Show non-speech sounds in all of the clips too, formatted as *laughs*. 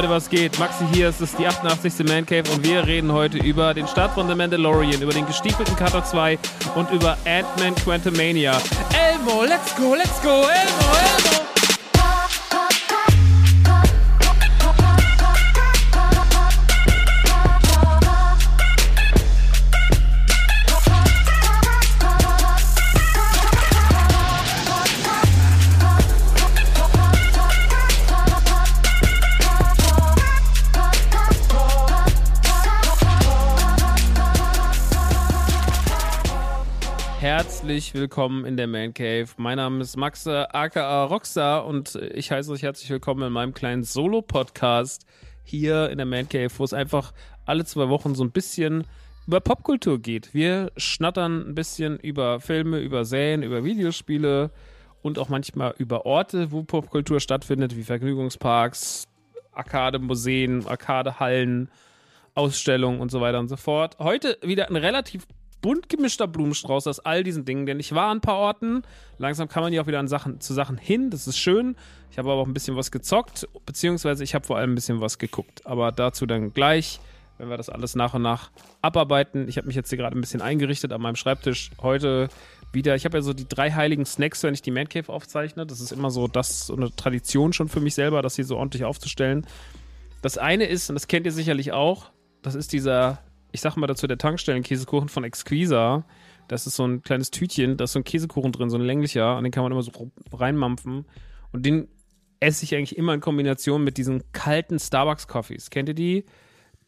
Leute, was geht? Maxi hier, es ist die 88. Man Cave und wir reden heute über den Start von The Mandalorian, über den gestiefelten Cutter 2 und über Ant-Man Quantumania. Elmo, let's go, let's go, Elmo, Elmo! Herzlich willkommen in der Man Cave. Mein Name ist Max aka Rockstar und ich heiße euch herzlich willkommen in meinem kleinen Solo-Podcast hier in der Man Cave, wo es einfach alle zwei Wochen so ein bisschen über Popkultur geht. Wir schnattern ein bisschen über Filme, über Serien, über Videospiele und auch manchmal über Orte, wo Popkultur stattfindet, wie Vergnügungsparks, Arcade-Museen, Arcade-Hallen, Ausstellungen und so weiter und so fort. Heute wieder ein relativ bunt gemischter Blumenstrauß aus all diesen Dingen, denn ich war an ein paar Orten. Langsam kann man ja auch wieder an Sachen, zu Sachen hin, das ist schön. Ich habe aber auch ein bisschen was gezockt, beziehungsweise ich habe vor allem ein bisschen was geguckt. Aber dazu dann gleich, wenn wir das alles nach und nach abarbeiten. Ich habe mich jetzt hier gerade ein bisschen eingerichtet an meinem Schreibtisch. Heute wieder, ich habe ja so die drei heiligen Snacks, wenn ich die Man Cave aufzeichne. Das ist immer so, das so eine Tradition schon für mich selber, das hier so ordentlich aufzustellen. Das eine ist, und das kennt ihr sicherlich auch, das ist dieser ich sag mal dazu, der Tankstellen-Käsekuchen von Exquisa. Das ist so ein kleines Tütchen, da ist so ein Käsekuchen drin, so ein länglicher, und den kann man immer so reinmampfen. Und den esse ich eigentlich immer in Kombination mit diesen kalten Starbucks-Coffees. Kennt ihr die?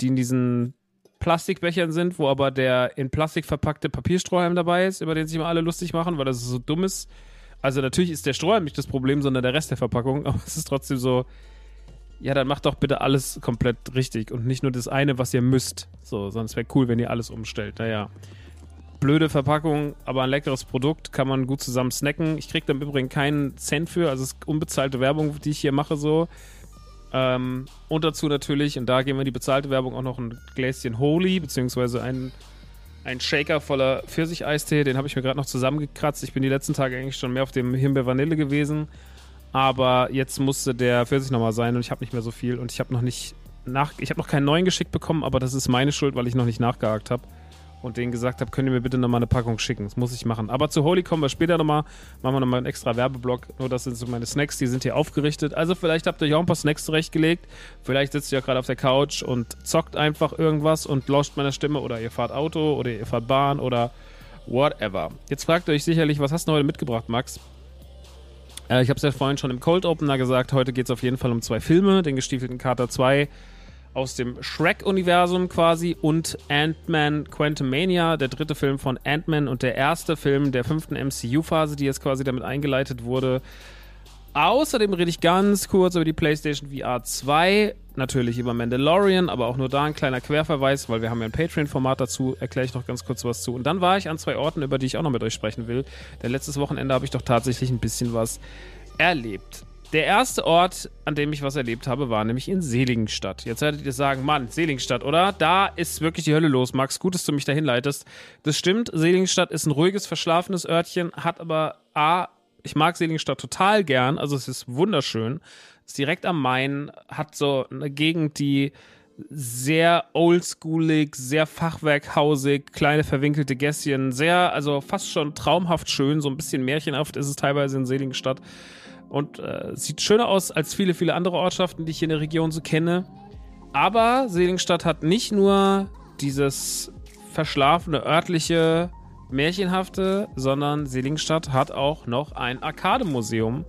Die in diesen Plastikbechern sind, wo aber der in Plastik verpackte Papierstrohhalm dabei ist, über den sich immer alle lustig machen, weil das so dumm ist. Also natürlich ist der Strohhalm nicht das Problem, sondern der Rest der Verpackung, *laughs* aber es ist trotzdem so, ja, dann macht doch bitte alles komplett richtig und nicht nur das eine, was ihr müsst. So, sonst wäre cool, wenn ihr alles umstellt. Naja. blöde Verpackung, aber ein leckeres Produkt, kann man gut zusammen snacken. Ich kriege da im Übrigen keinen Cent für, also es ist unbezahlte Werbung, die ich hier mache so. Ähm, und dazu natürlich, und da gehen wir die bezahlte Werbung, auch noch ein Gläschen Holy, beziehungsweise ein, ein Shaker voller Pfirsicheistee. Den habe ich mir gerade noch zusammengekratzt. Ich bin die letzten Tage eigentlich schon mehr auf dem Himbeer-Vanille gewesen. Aber jetzt musste der Pfirsich nochmal sein und ich habe nicht mehr so viel. Und ich habe noch nicht nach, ich habe noch keinen neuen geschickt bekommen, aber das ist meine Schuld, weil ich noch nicht nachgehakt habe und denen gesagt habe, könnt ihr mir bitte nochmal eine Packung schicken. Das muss ich machen. Aber zu Holy kommen wir später nochmal. Machen wir nochmal einen extra Werbeblock. Nur das sind so meine Snacks, die sind hier aufgerichtet. Also vielleicht habt ihr euch auch ein paar Snacks zurechtgelegt. Vielleicht sitzt ihr ja gerade auf der Couch und zockt einfach irgendwas und lauscht meiner Stimme oder ihr fahrt Auto oder ihr fahrt Bahn oder whatever. Jetzt fragt ihr euch sicherlich, was hast du heute mitgebracht, Max? Äh, ich habe es ja vorhin schon im Cold Opener gesagt. Heute geht es auf jeden Fall um zwei Filme. Den gestiefelten Kater 2 aus dem Shrek-Universum quasi und Ant-Man Quantumania, der dritte Film von Ant-Man und der erste Film der fünften MCU-Phase, die jetzt quasi damit eingeleitet wurde. Außerdem rede ich ganz kurz über die PlayStation VR 2, natürlich über Mandalorian, aber auch nur da ein kleiner Querverweis, weil wir haben ja ein Patreon-Format dazu, erkläre ich noch ganz kurz was zu. Und dann war ich an zwei Orten, über die ich auch noch mit euch sprechen will, denn letztes Wochenende habe ich doch tatsächlich ein bisschen was erlebt. Der erste Ort, an dem ich was erlebt habe, war nämlich in Seligenstadt. Jetzt werdet ihr sagen, Mann, Seligenstadt, oder? Da ist wirklich die Hölle los, Max. Gut, dass du mich dahin leitest. Das stimmt, Seligenstadt ist ein ruhiges, verschlafenes Örtchen, hat aber A, ich mag Seligenstadt total gern, also es ist wunderschön. Ist direkt am Main, hat so eine Gegend, die sehr oldschoolig, sehr fachwerkhausig, kleine verwinkelte Gässchen, sehr, also fast schon traumhaft schön, so ein bisschen märchenhaft ist es teilweise in Seligenstadt und äh, sieht schöner aus als viele, viele andere Ortschaften, die ich hier in der Region so kenne. Aber Seligenstadt hat nicht nur dieses verschlafene, örtliche, märchenhafte, sondern Seligenstadt hat auch noch ein Arcade-Museum.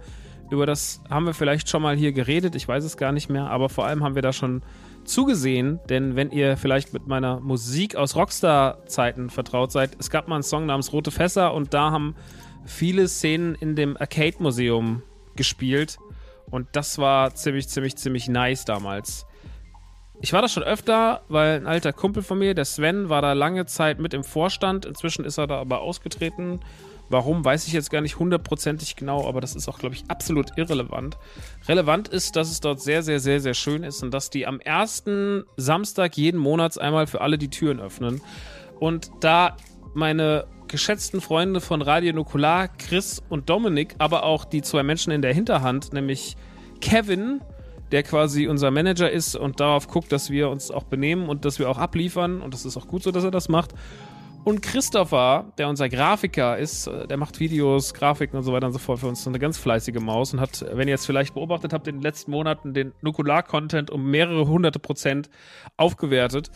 Über das haben wir vielleicht schon mal hier geredet, ich weiß es gar nicht mehr, aber vor allem haben wir da schon zugesehen, denn wenn ihr vielleicht mit meiner Musik aus Rockstar-Zeiten vertraut seid, es gab mal einen Song namens Rote Fässer und da haben viele Szenen in dem Arcade-Museum gespielt. Und das war ziemlich, ziemlich, ziemlich nice damals. Ich war da schon öfter, weil ein alter Kumpel von mir, der Sven, war da lange Zeit mit im Vorstand. Inzwischen ist er da aber ausgetreten. Warum, weiß ich jetzt gar nicht hundertprozentig genau, aber das ist auch, glaube ich, absolut irrelevant. Relevant ist, dass es dort sehr, sehr, sehr, sehr schön ist und dass die am ersten Samstag jeden Monats einmal für alle die Türen öffnen. Und da meine geschätzten Freunde von Radio Nukular, Chris und Dominik, aber auch die zwei Menschen in der Hinterhand, nämlich Kevin, der quasi unser Manager ist und darauf guckt, dass wir uns auch benehmen und dass wir auch abliefern. Und das ist auch gut so, dass er das macht. Und Christopher, der unser Grafiker ist, äh, der macht Videos, Grafiken und so weiter und so fort für uns, eine ganz fleißige Maus und hat, wenn ihr jetzt vielleicht beobachtet habt, in den letzten Monaten den Nukular-Content um mehrere hunderte Prozent aufgewertet.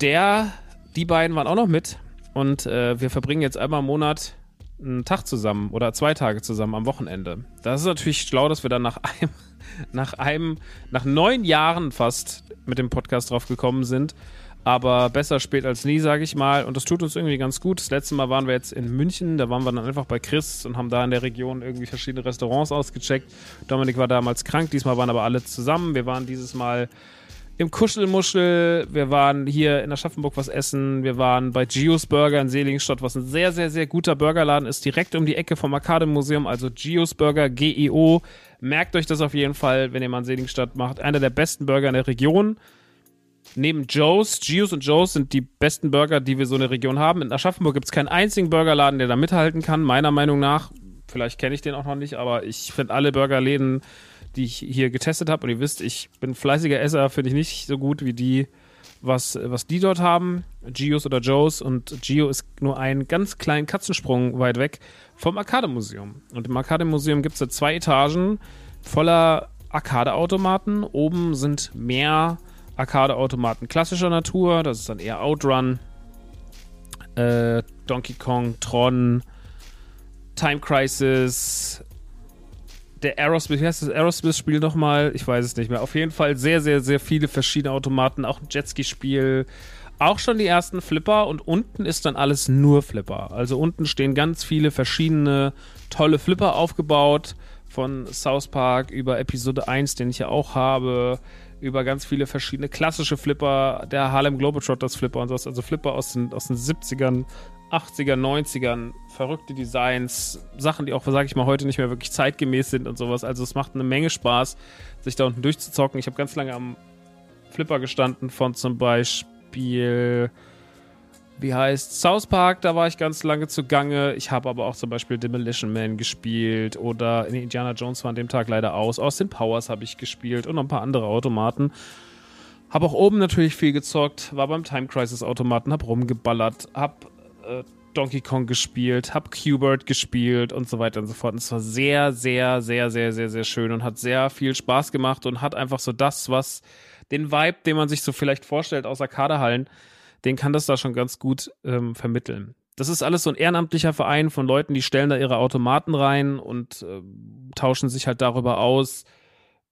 Der, die beiden waren auch noch mit und äh, wir verbringen jetzt einmal im Monat einen Tag zusammen oder zwei Tage zusammen am Wochenende. Das ist natürlich schlau, dass wir dann nach einem, nach einem, nach neun Jahren fast mit dem Podcast drauf gekommen sind. Aber besser spät als nie, sage ich mal. Und das tut uns irgendwie ganz gut. Das letzte Mal waren wir jetzt in München. Da waren wir dann einfach bei Chris und haben da in der Region irgendwie verschiedene Restaurants ausgecheckt. Dominik war damals krank. Diesmal waren aber alle zusammen. Wir waren dieses Mal im Kuschelmuschel, wir waren hier in Aschaffenburg was essen, wir waren bei Gios Burger in Seligenstadt, was ein sehr, sehr, sehr guter Burgerladen ist, direkt um die Ecke vom Arcade Museum, also Gios Burger, G-E-O. Merkt euch das auf jeden Fall, wenn ihr mal in Seligenstadt macht. Einer der besten Burger in der Region. Neben Joe's, Gios und Joe's sind die besten Burger, die wir so in der Region haben. In Aschaffenburg gibt es keinen einzigen Burgerladen, der da mithalten kann, meiner Meinung nach. Vielleicht kenne ich den auch noch nicht, aber ich finde alle Burgerläden die ich hier getestet habe. Und ihr wisst, ich bin fleißiger Esser, finde ich nicht so gut wie die, was, was die dort haben. Gios oder Joes. Und Gio ist nur einen ganz kleinen Katzensprung weit weg vom Arcade-Museum. Und im Arcade-Museum gibt es da zwei Etagen voller Arcade-Automaten. Oben sind mehr Arcade-Automaten klassischer Natur. Das ist dann eher Outrun, äh, Donkey Kong, Tron, Time Crisis, der Aerosmith, wie heißt das Aerosmith-Spiel nochmal? Ich weiß es nicht mehr. Auf jeden Fall sehr, sehr, sehr viele verschiedene Automaten, auch ein Jetski-Spiel, auch schon die ersten Flipper und unten ist dann alles nur Flipper. Also unten stehen ganz viele verschiedene tolle Flipper aufgebaut, von South Park über Episode 1, den ich ja auch habe, über ganz viele verschiedene klassische Flipper, der Harlem Globetrotters Flipper und sowas, also Flipper aus den, aus den 70ern, 80er, 90ern, verrückte Designs, Sachen, die auch, sage ich mal, heute nicht mehr wirklich zeitgemäß sind und sowas. Also es macht eine Menge Spaß, sich da unten durchzuzocken. Ich habe ganz lange am Flipper gestanden von zum Beispiel, wie heißt South Park, da war ich ganz lange zugange. Ich habe aber auch zum Beispiel Demolition Man gespielt oder Indiana Jones war an dem Tag leider aus. Austin Powers habe ich gespielt und noch ein paar andere Automaten. Habe auch oben natürlich viel gezockt, war beim Time Crisis Automaten, hab rumgeballert, hab äh, Donkey Kong gespielt, hab Qbert gespielt und so weiter und so fort. Und es war sehr, sehr, sehr, sehr, sehr, sehr schön und hat sehr viel Spaß gemacht und hat einfach so das, was den Vibe, den man sich so vielleicht vorstellt aus Arcadehallen, den kann das da schon ganz gut ähm, vermitteln. Das ist alles so ein ehrenamtlicher Verein von Leuten, die stellen da ihre Automaten rein und äh, tauschen sich halt darüber aus,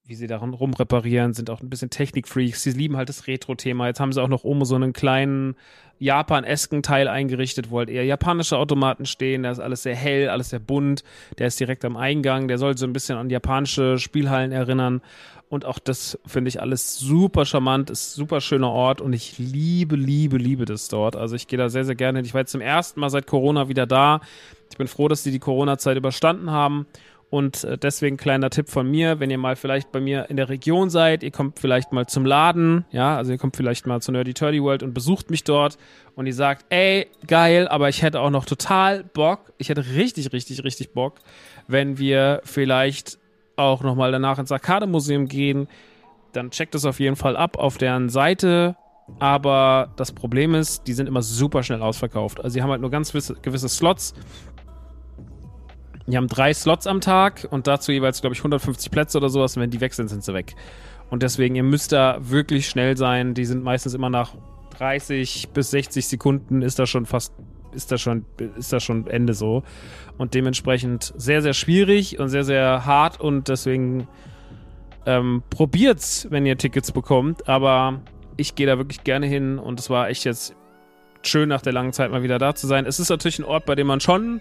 wie sie daran rumreparieren, sind auch ein bisschen Technikfreaks. Sie lieben halt das Retro-Thema. Jetzt haben sie auch noch oben so einen kleinen Japan-esken Teil eingerichtet, wo halt eher japanische Automaten stehen. Da ist alles sehr hell, alles sehr bunt. Der ist direkt am Eingang. Der soll so ein bisschen an japanische Spielhallen erinnern. Und auch das finde ich alles super charmant, ist super schöner Ort und ich liebe, liebe, liebe das dort. Also ich gehe da sehr, sehr gerne hin. Ich war jetzt zum ersten Mal seit Corona wieder da. Ich bin froh, dass sie die Corona-Zeit überstanden haben und äh, deswegen kleiner Tipp von mir, wenn ihr mal vielleicht bei mir in der Region seid, ihr kommt vielleicht mal zum Laden, ja, also ihr kommt vielleicht mal zur Nerdy Turdy World und besucht mich dort und ihr sagt, ey, geil, aber ich hätte auch noch total Bock, ich hätte richtig, richtig, richtig Bock, wenn wir vielleicht auch nochmal danach ins Arcade-Museum gehen, dann checkt es auf jeden Fall ab auf deren Seite. Aber das Problem ist, die sind immer super schnell ausverkauft. Also sie haben halt nur ganz gewisse, gewisse Slots die haben drei Slots am Tag und dazu jeweils, glaube ich, 150 Plätze oder sowas. Und wenn die weg sind, sind sie weg. Und deswegen, ihr müsst da wirklich schnell sein. Die sind meistens immer nach 30 bis 60 Sekunden ist da schon fast, ist da schon, ist da schon Ende so. Und dementsprechend sehr, sehr schwierig und sehr, sehr hart und deswegen ähm, probiert's, wenn ihr Tickets bekommt. Aber ich gehe da wirklich gerne hin und es war echt jetzt schön, nach der langen Zeit mal wieder da zu sein. Es ist natürlich ein Ort, bei dem man schon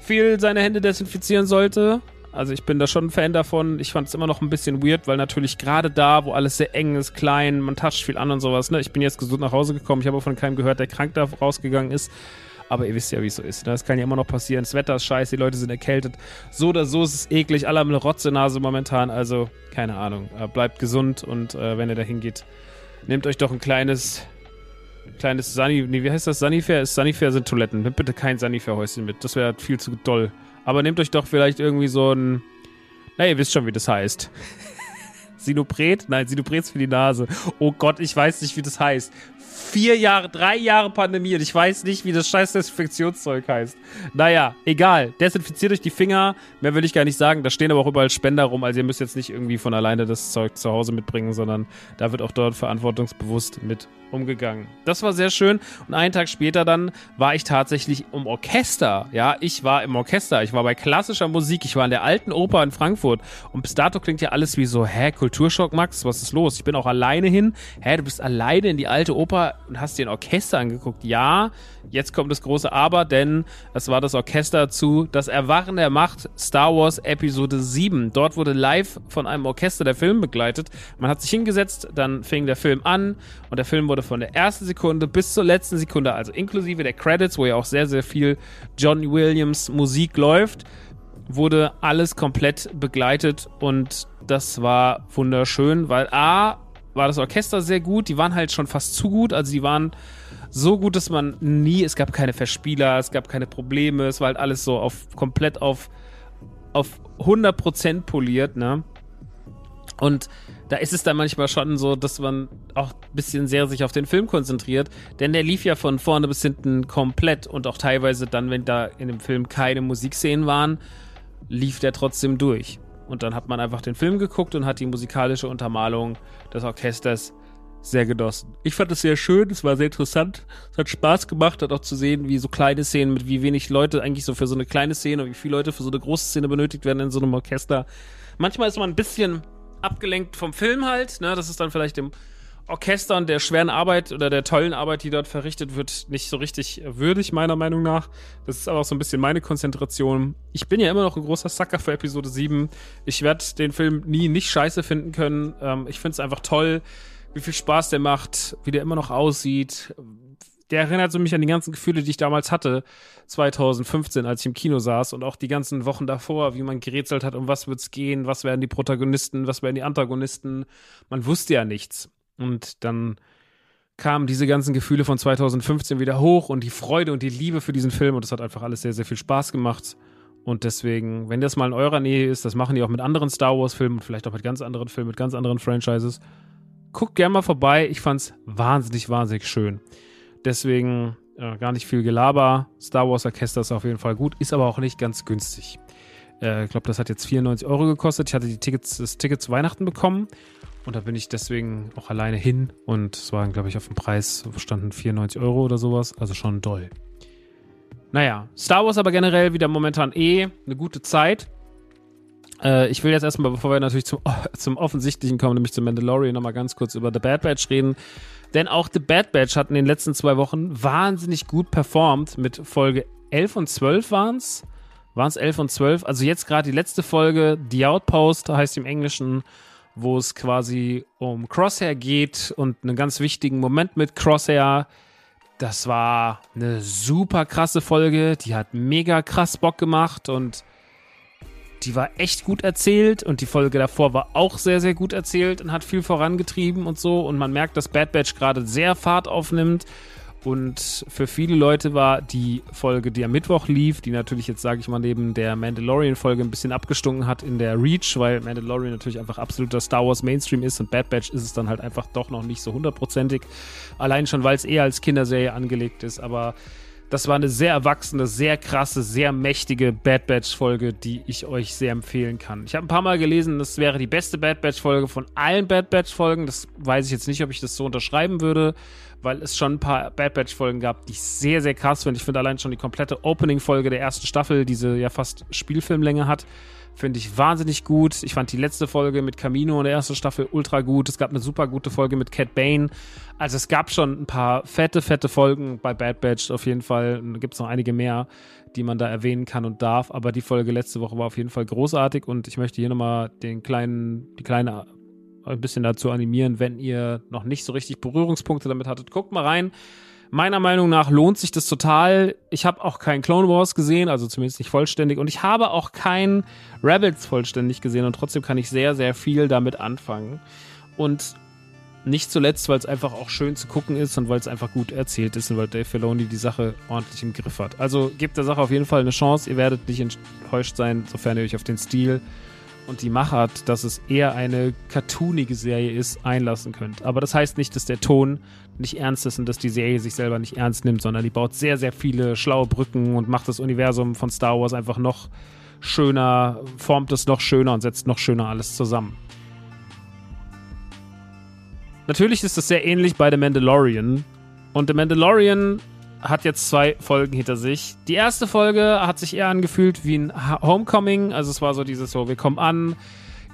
viel seine Hände desinfizieren sollte. Also ich bin da schon ein Fan davon. Ich fand es immer noch ein bisschen weird, weil natürlich gerade da, wo alles sehr eng ist, klein, man toucht viel an und sowas. Ne? Ich bin jetzt gesund nach Hause gekommen. Ich habe von keinem gehört, der krank da rausgegangen ist. Aber ihr wisst ja, wie es so ist. Ne? Das kann ja immer noch passieren. Das Wetter ist scheiße, die Leute sind erkältet. So oder so ist es eklig. Alle haben eine Rotzenase momentan. Also, keine Ahnung. Äh, bleibt gesund und äh, wenn ihr da hingeht, nehmt euch doch ein kleines kleines Sunny, nee, wie heißt das? Sunnyfair? Sunnyfair sind Toiletten. Nehmt bitte kein Sunnyfair-Häuschen mit. Das wäre viel zu doll. Aber nehmt euch doch vielleicht irgendwie so ein. Na, ihr wisst schon, wie das heißt. *laughs* Sinopret? Nein, Sinopret ist für die Nase. Oh Gott, ich weiß nicht, wie das heißt vier Jahre, drei Jahre Pandemie und ich weiß nicht, wie das scheiß Desinfektionszeug heißt. Naja, egal. Desinfiziert euch die Finger. Mehr will ich gar nicht sagen. Da stehen aber auch überall Spender rum. Also ihr müsst jetzt nicht irgendwie von alleine das Zeug zu Hause mitbringen, sondern da wird auch dort verantwortungsbewusst mit umgegangen. Das war sehr schön. Und einen Tag später dann war ich tatsächlich im Orchester. Ja, ich war im Orchester. Ich war bei klassischer Musik. Ich war in der alten Oper in Frankfurt. Und bis dato klingt ja alles wie so, hä, Kulturschock, Max? Was ist los? Ich bin auch alleine hin. Hä, du bist alleine in die alte Oper und hast dir ein Orchester angeguckt. Ja, jetzt kommt das große Aber, denn es war das Orchester zu Das Erwachen der Macht Star Wars Episode 7. Dort wurde live von einem Orchester der Film begleitet. Man hat sich hingesetzt, dann fing der Film an und der Film wurde von der ersten Sekunde bis zur letzten Sekunde, also inklusive der Credits, wo ja auch sehr, sehr viel John Williams Musik läuft, wurde alles komplett begleitet und das war wunderschön, weil A, war das Orchester sehr gut. Die waren halt schon fast zu gut. Also die waren so gut, dass man nie, es gab keine Verspieler, es gab keine Probleme. Es war halt alles so auf komplett auf, auf 100% poliert, ne? Und da ist es dann manchmal schon so, dass man auch ein bisschen sehr sich auf den Film konzentriert, denn der lief ja von vorne bis hinten komplett und auch teilweise dann, wenn da in dem Film keine Musikszenen waren, lief der trotzdem durch. Und dann hat man einfach den Film geguckt und hat die musikalische Untermalung des Orchesters sehr genossen. Ich fand es sehr schön, es war sehr interessant, es hat Spaß gemacht, hat auch zu sehen, wie so kleine Szenen mit wie wenig Leute eigentlich so für so eine kleine Szene und wie viele Leute für so eine große Szene benötigt werden in so einem Orchester. Manchmal ist man ein bisschen abgelenkt vom Film halt, ne, das ist dann vielleicht im Orchester und der schweren Arbeit oder der tollen Arbeit, die dort verrichtet wird, nicht so richtig würdig, meiner Meinung nach. Das ist aber auch so ein bisschen meine Konzentration. Ich bin ja immer noch ein großer Sucker für Episode 7. Ich werde den Film nie nicht scheiße finden können. Ähm, ich finde es einfach toll, wie viel Spaß der macht, wie der immer noch aussieht. Der erinnert so mich an die ganzen Gefühle, die ich damals hatte, 2015, als ich im Kino saß und auch die ganzen Wochen davor, wie man gerätselt hat, um was wird's gehen, was werden die Protagonisten, was werden die Antagonisten. Man wusste ja nichts. Und dann kamen diese ganzen Gefühle von 2015 wieder hoch und die Freude und die Liebe für diesen Film und es hat einfach alles sehr, sehr viel Spaß gemacht. Und deswegen, wenn das mal in eurer Nähe ist, das machen die auch mit anderen Star Wars-Filmen und vielleicht auch mit ganz anderen Filmen, mit ganz anderen Franchises. Guckt gerne mal vorbei. Ich fand's wahnsinnig, wahnsinnig schön. Deswegen äh, gar nicht viel Gelaber. Star Wars Orchester ist auf jeden Fall gut, ist aber auch nicht ganz günstig. Äh, ich glaube, das hat jetzt 94 Euro gekostet. Ich hatte die Tickets, das Ticket zu Weihnachten bekommen. Und da bin ich deswegen auch alleine hin. Und es waren, glaube ich, auf dem Preis standen 94 Euro oder sowas. Also schon doll. Naja, Star Wars aber generell wieder momentan eh eine gute Zeit. Äh, ich will jetzt erstmal, bevor wir natürlich zum, *laughs* zum Offensichtlichen kommen, nämlich zum Mandalorian, nochmal ganz kurz über The Bad Batch reden. Denn auch The Bad Batch hat in den letzten zwei Wochen wahnsinnig gut performt. Mit Folge 11 und 12 waren es. Waren es 11 und 12? Also jetzt gerade die letzte Folge, The Outpost heißt im Englischen, wo es quasi um Crosshair geht und einen ganz wichtigen Moment mit Crosshair. Das war eine super krasse Folge. Die hat mega krass Bock gemacht und die war echt gut erzählt und die Folge davor war auch sehr, sehr gut erzählt und hat viel vorangetrieben und so. Und man merkt, dass Bad Batch gerade sehr Fahrt aufnimmt. Und für viele Leute war die Folge, die am Mittwoch lief, die natürlich jetzt, sage ich mal, neben der Mandalorian-Folge ein bisschen abgestunken hat in der Reach, weil Mandalorian natürlich einfach absoluter Star Wars Mainstream ist und Bad Batch ist es dann halt einfach doch noch nicht so hundertprozentig. Allein schon, weil es eher als Kinderserie angelegt ist. Aber das war eine sehr erwachsene, sehr krasse, sehr mächtige Bad Batch-Folge, die ich euch sehr empfehlen kann. Ich habe ein paar Mal gelesen, das wäre die beste Bad Batch-Folge von allen Bad Batch-Folgen. Das weiß ich jetzt nicht, ob ich das so unterschreiben würde, weil es schon ein paar Bad Batch-Folgen gab, die ich sehr, sehr krass finde. Ich finde allein schon die komplette Opening-Folge der ersten Staffel, diese ja fast Spielfilmlänge hat, Finde ich wahnsinnig gut. Ich fand die letzte Folge mit Camino in der ersten Staffel ultra gut. Es gab eine super gute Folge mit Cat Bane. Also es gab schon ein paar fette, fette Folgen bei Bad Batch auf jeden Fall. Da gibt es noch einige mehr, die man da erwähnen kann und darf. Aber die Folge letzte Woche war auf jeden Fall großartig und ich möchte hier nochmal den kleinen, die kleine ein bisschen dazu animieren, wenn ihr noch nicht so richtig Berührungspunkte damit hattet. Guckt mal rein. Meiner Meinung nach lohnt sich das total. Ich habe auch kein Clone Wars gesehen, also zumindest nicht vollständig. Und ich habe auch kein Rebels vollständig gesehen. Und trotzdem kann ich sehr, sehr viel damit anfangen. Und nicht zuletzt, weil es einfach auch schön zu gucken ist und weil es einfach gut erzählt ist und weil Dave Filoni die Sache ordentlich im Griff hat. Also gebt der Sache auf jeden Fall eine Chance. Ihr werdet nicht enttäuscht sein, sofern ihr euch auf den Stil und die Machart, dass es eher eine cartoonige Serie ist, einlassen könnt. Aber das heißt nicht, dass der Ton nicht ernst ist und dass die Serie sich selber nicht ernst nimmt, sondern die baut sehr, sehr viele schlaue Brücken und macht das Universum von Star Wars einfach noch schöner, formt es noch schöner und setzt noch schöner alles zusammen. Natürlich ist es sehr ähnlich bei The Mandalorian. Und The Mandalorian hat jetzt zwei Folgen hinter sich. Die erste Folge hat sich eher angefühlt wie ein Homecoming. Also es war so dieses so, wir kommen an,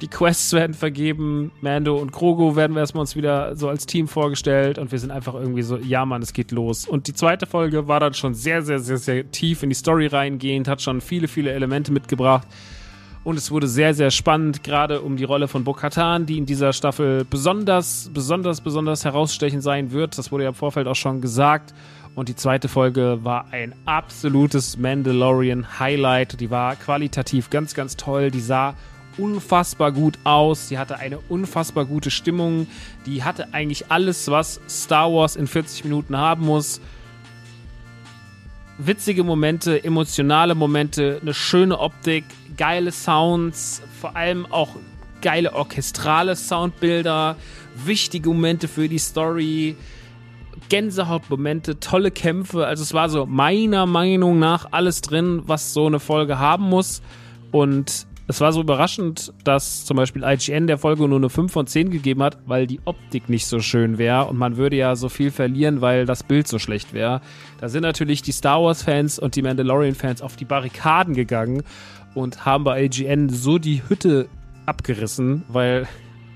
die Quests werden vergeben, Mando und Krogo werden wir erstmal uns wieder so als Team vorgestellt und wir sind einfach irgendwie so, ja Mann, es geht los. Und die zweite Folge war dann schon sehr, sehr, sehr, sehr tief in die Story reingehend, hat schon viele, viele Elemente mitgebracht. Und es wurde sehr, sehr spannend, gerade um die Rolle von Bo-Katan, die in dieser Staffel besonders, besonders, besonders herausstechend sein wird. Das wurde ja im Vorfeld auch schon gesagt. Und die zweite Folge war ein absolutes Mandalorian-Highlight. Die war qualitativ ganz, ganz toll. Die sah unfassbar gut aus. Die hatte eine unfassbar gute Stimmung. Die hatte eigentlich alles, was Star Wars in 40 Minuten haben muss. Witzige Momente, emotionale Momente, eine schöne Optik, geile Sounds, vor allem auch geile orchestrale Soundbilder, wichtige Momente für die Story Gänsehautmomente, tolle Kämpfe. Also es war so meiner Meinung nach alles drin, was so eine Folge haben muss. Und es war so überraschend, dass zum Beispiel IGN der Folge nur eine 5 von 10 gegeben hat, weil die Optik nicht so schön wäre und man würde ja so viel verlieren, weil das Bild so schlecht wäre. Da sind natürlich die Star Wars-Fans und die Mandalorian-Fans auf die Barrikaden gegangen und haben bei IGN so die Hütte abgerissen, weil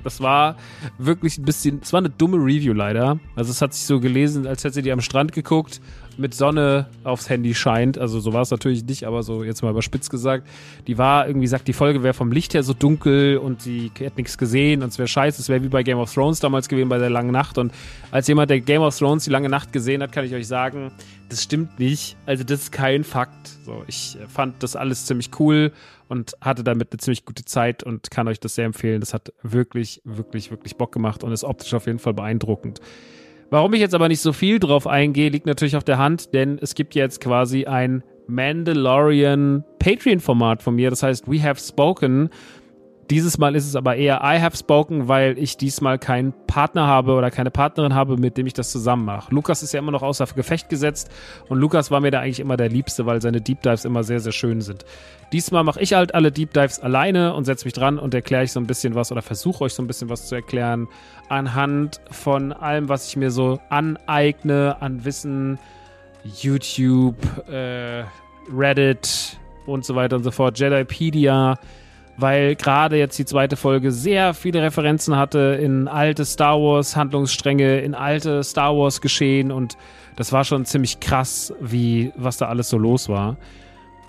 das war wirklich ein bisschen, es war eine dumme Review leider. Also es hat sich so gelesen, als hätte sie die am Strand geguckt mit Sonne aufs Handy scheint. Also so war es natürlich nicht, aber so jetzt mal überspitzt gesagt. Die war irgendwie, sagt, die Folge wäre vom Licht her so dunkel und sie hätte nichts gesehen und es wäre scheiße. Es wäre wie bei Game of Thrones damals gewesen bei der langen Nacht. Und als jemand, der Game of Thrones die lange Nacht gesehen hat, kann ich euch sagen, das stimmt nicht. Also das ist kein Fakt. So, ich fand das alles ziemlich cool und hatte damit eine ziemlich gute Zeit und kann euch das sehr empfehlen. Das hat wirklich, wirklich, wirklich Bock gemacht und ist optisch auf jeden Fall beeindruckend. Warum ich jetzt aber nicht so viel drauf eingehe, liegt natürlich auf der Hand, denn es gibt jetzt quasi ein Mandalorian Patreon-Format von mir, das heißt We Have Spoken. Dieses Mal ist es aber eher I have spoken, weil ich diesmal keinen Partner habe oder keine Partnerin habe, mit dem ich das zusammen mache. Lukas ist ja immer noch außer Gefecht gesetzt und Lukas war mir da eigentlich immer der Liebste, weil seine Deep Dives immer sehr, sehr schön sind. Diesmal mache ich halt alle Deep Dives alleine und setze mich dran und erkläre euch so ein bisschen was oder versuche euch so ein bisschen was zu erklären anhand von allem, was ich mir so aneigne an Wissen, YouTube, äh, Reddit und so weiter und so fort, Jedipedia weil gerade jetzt die zweite Folge sehr viele Referenzen hatte in alte Star Wars Handlungsstränge, in alte Star Wars Geschehen und das war schon ziemlich krass, wie was da alles so los war.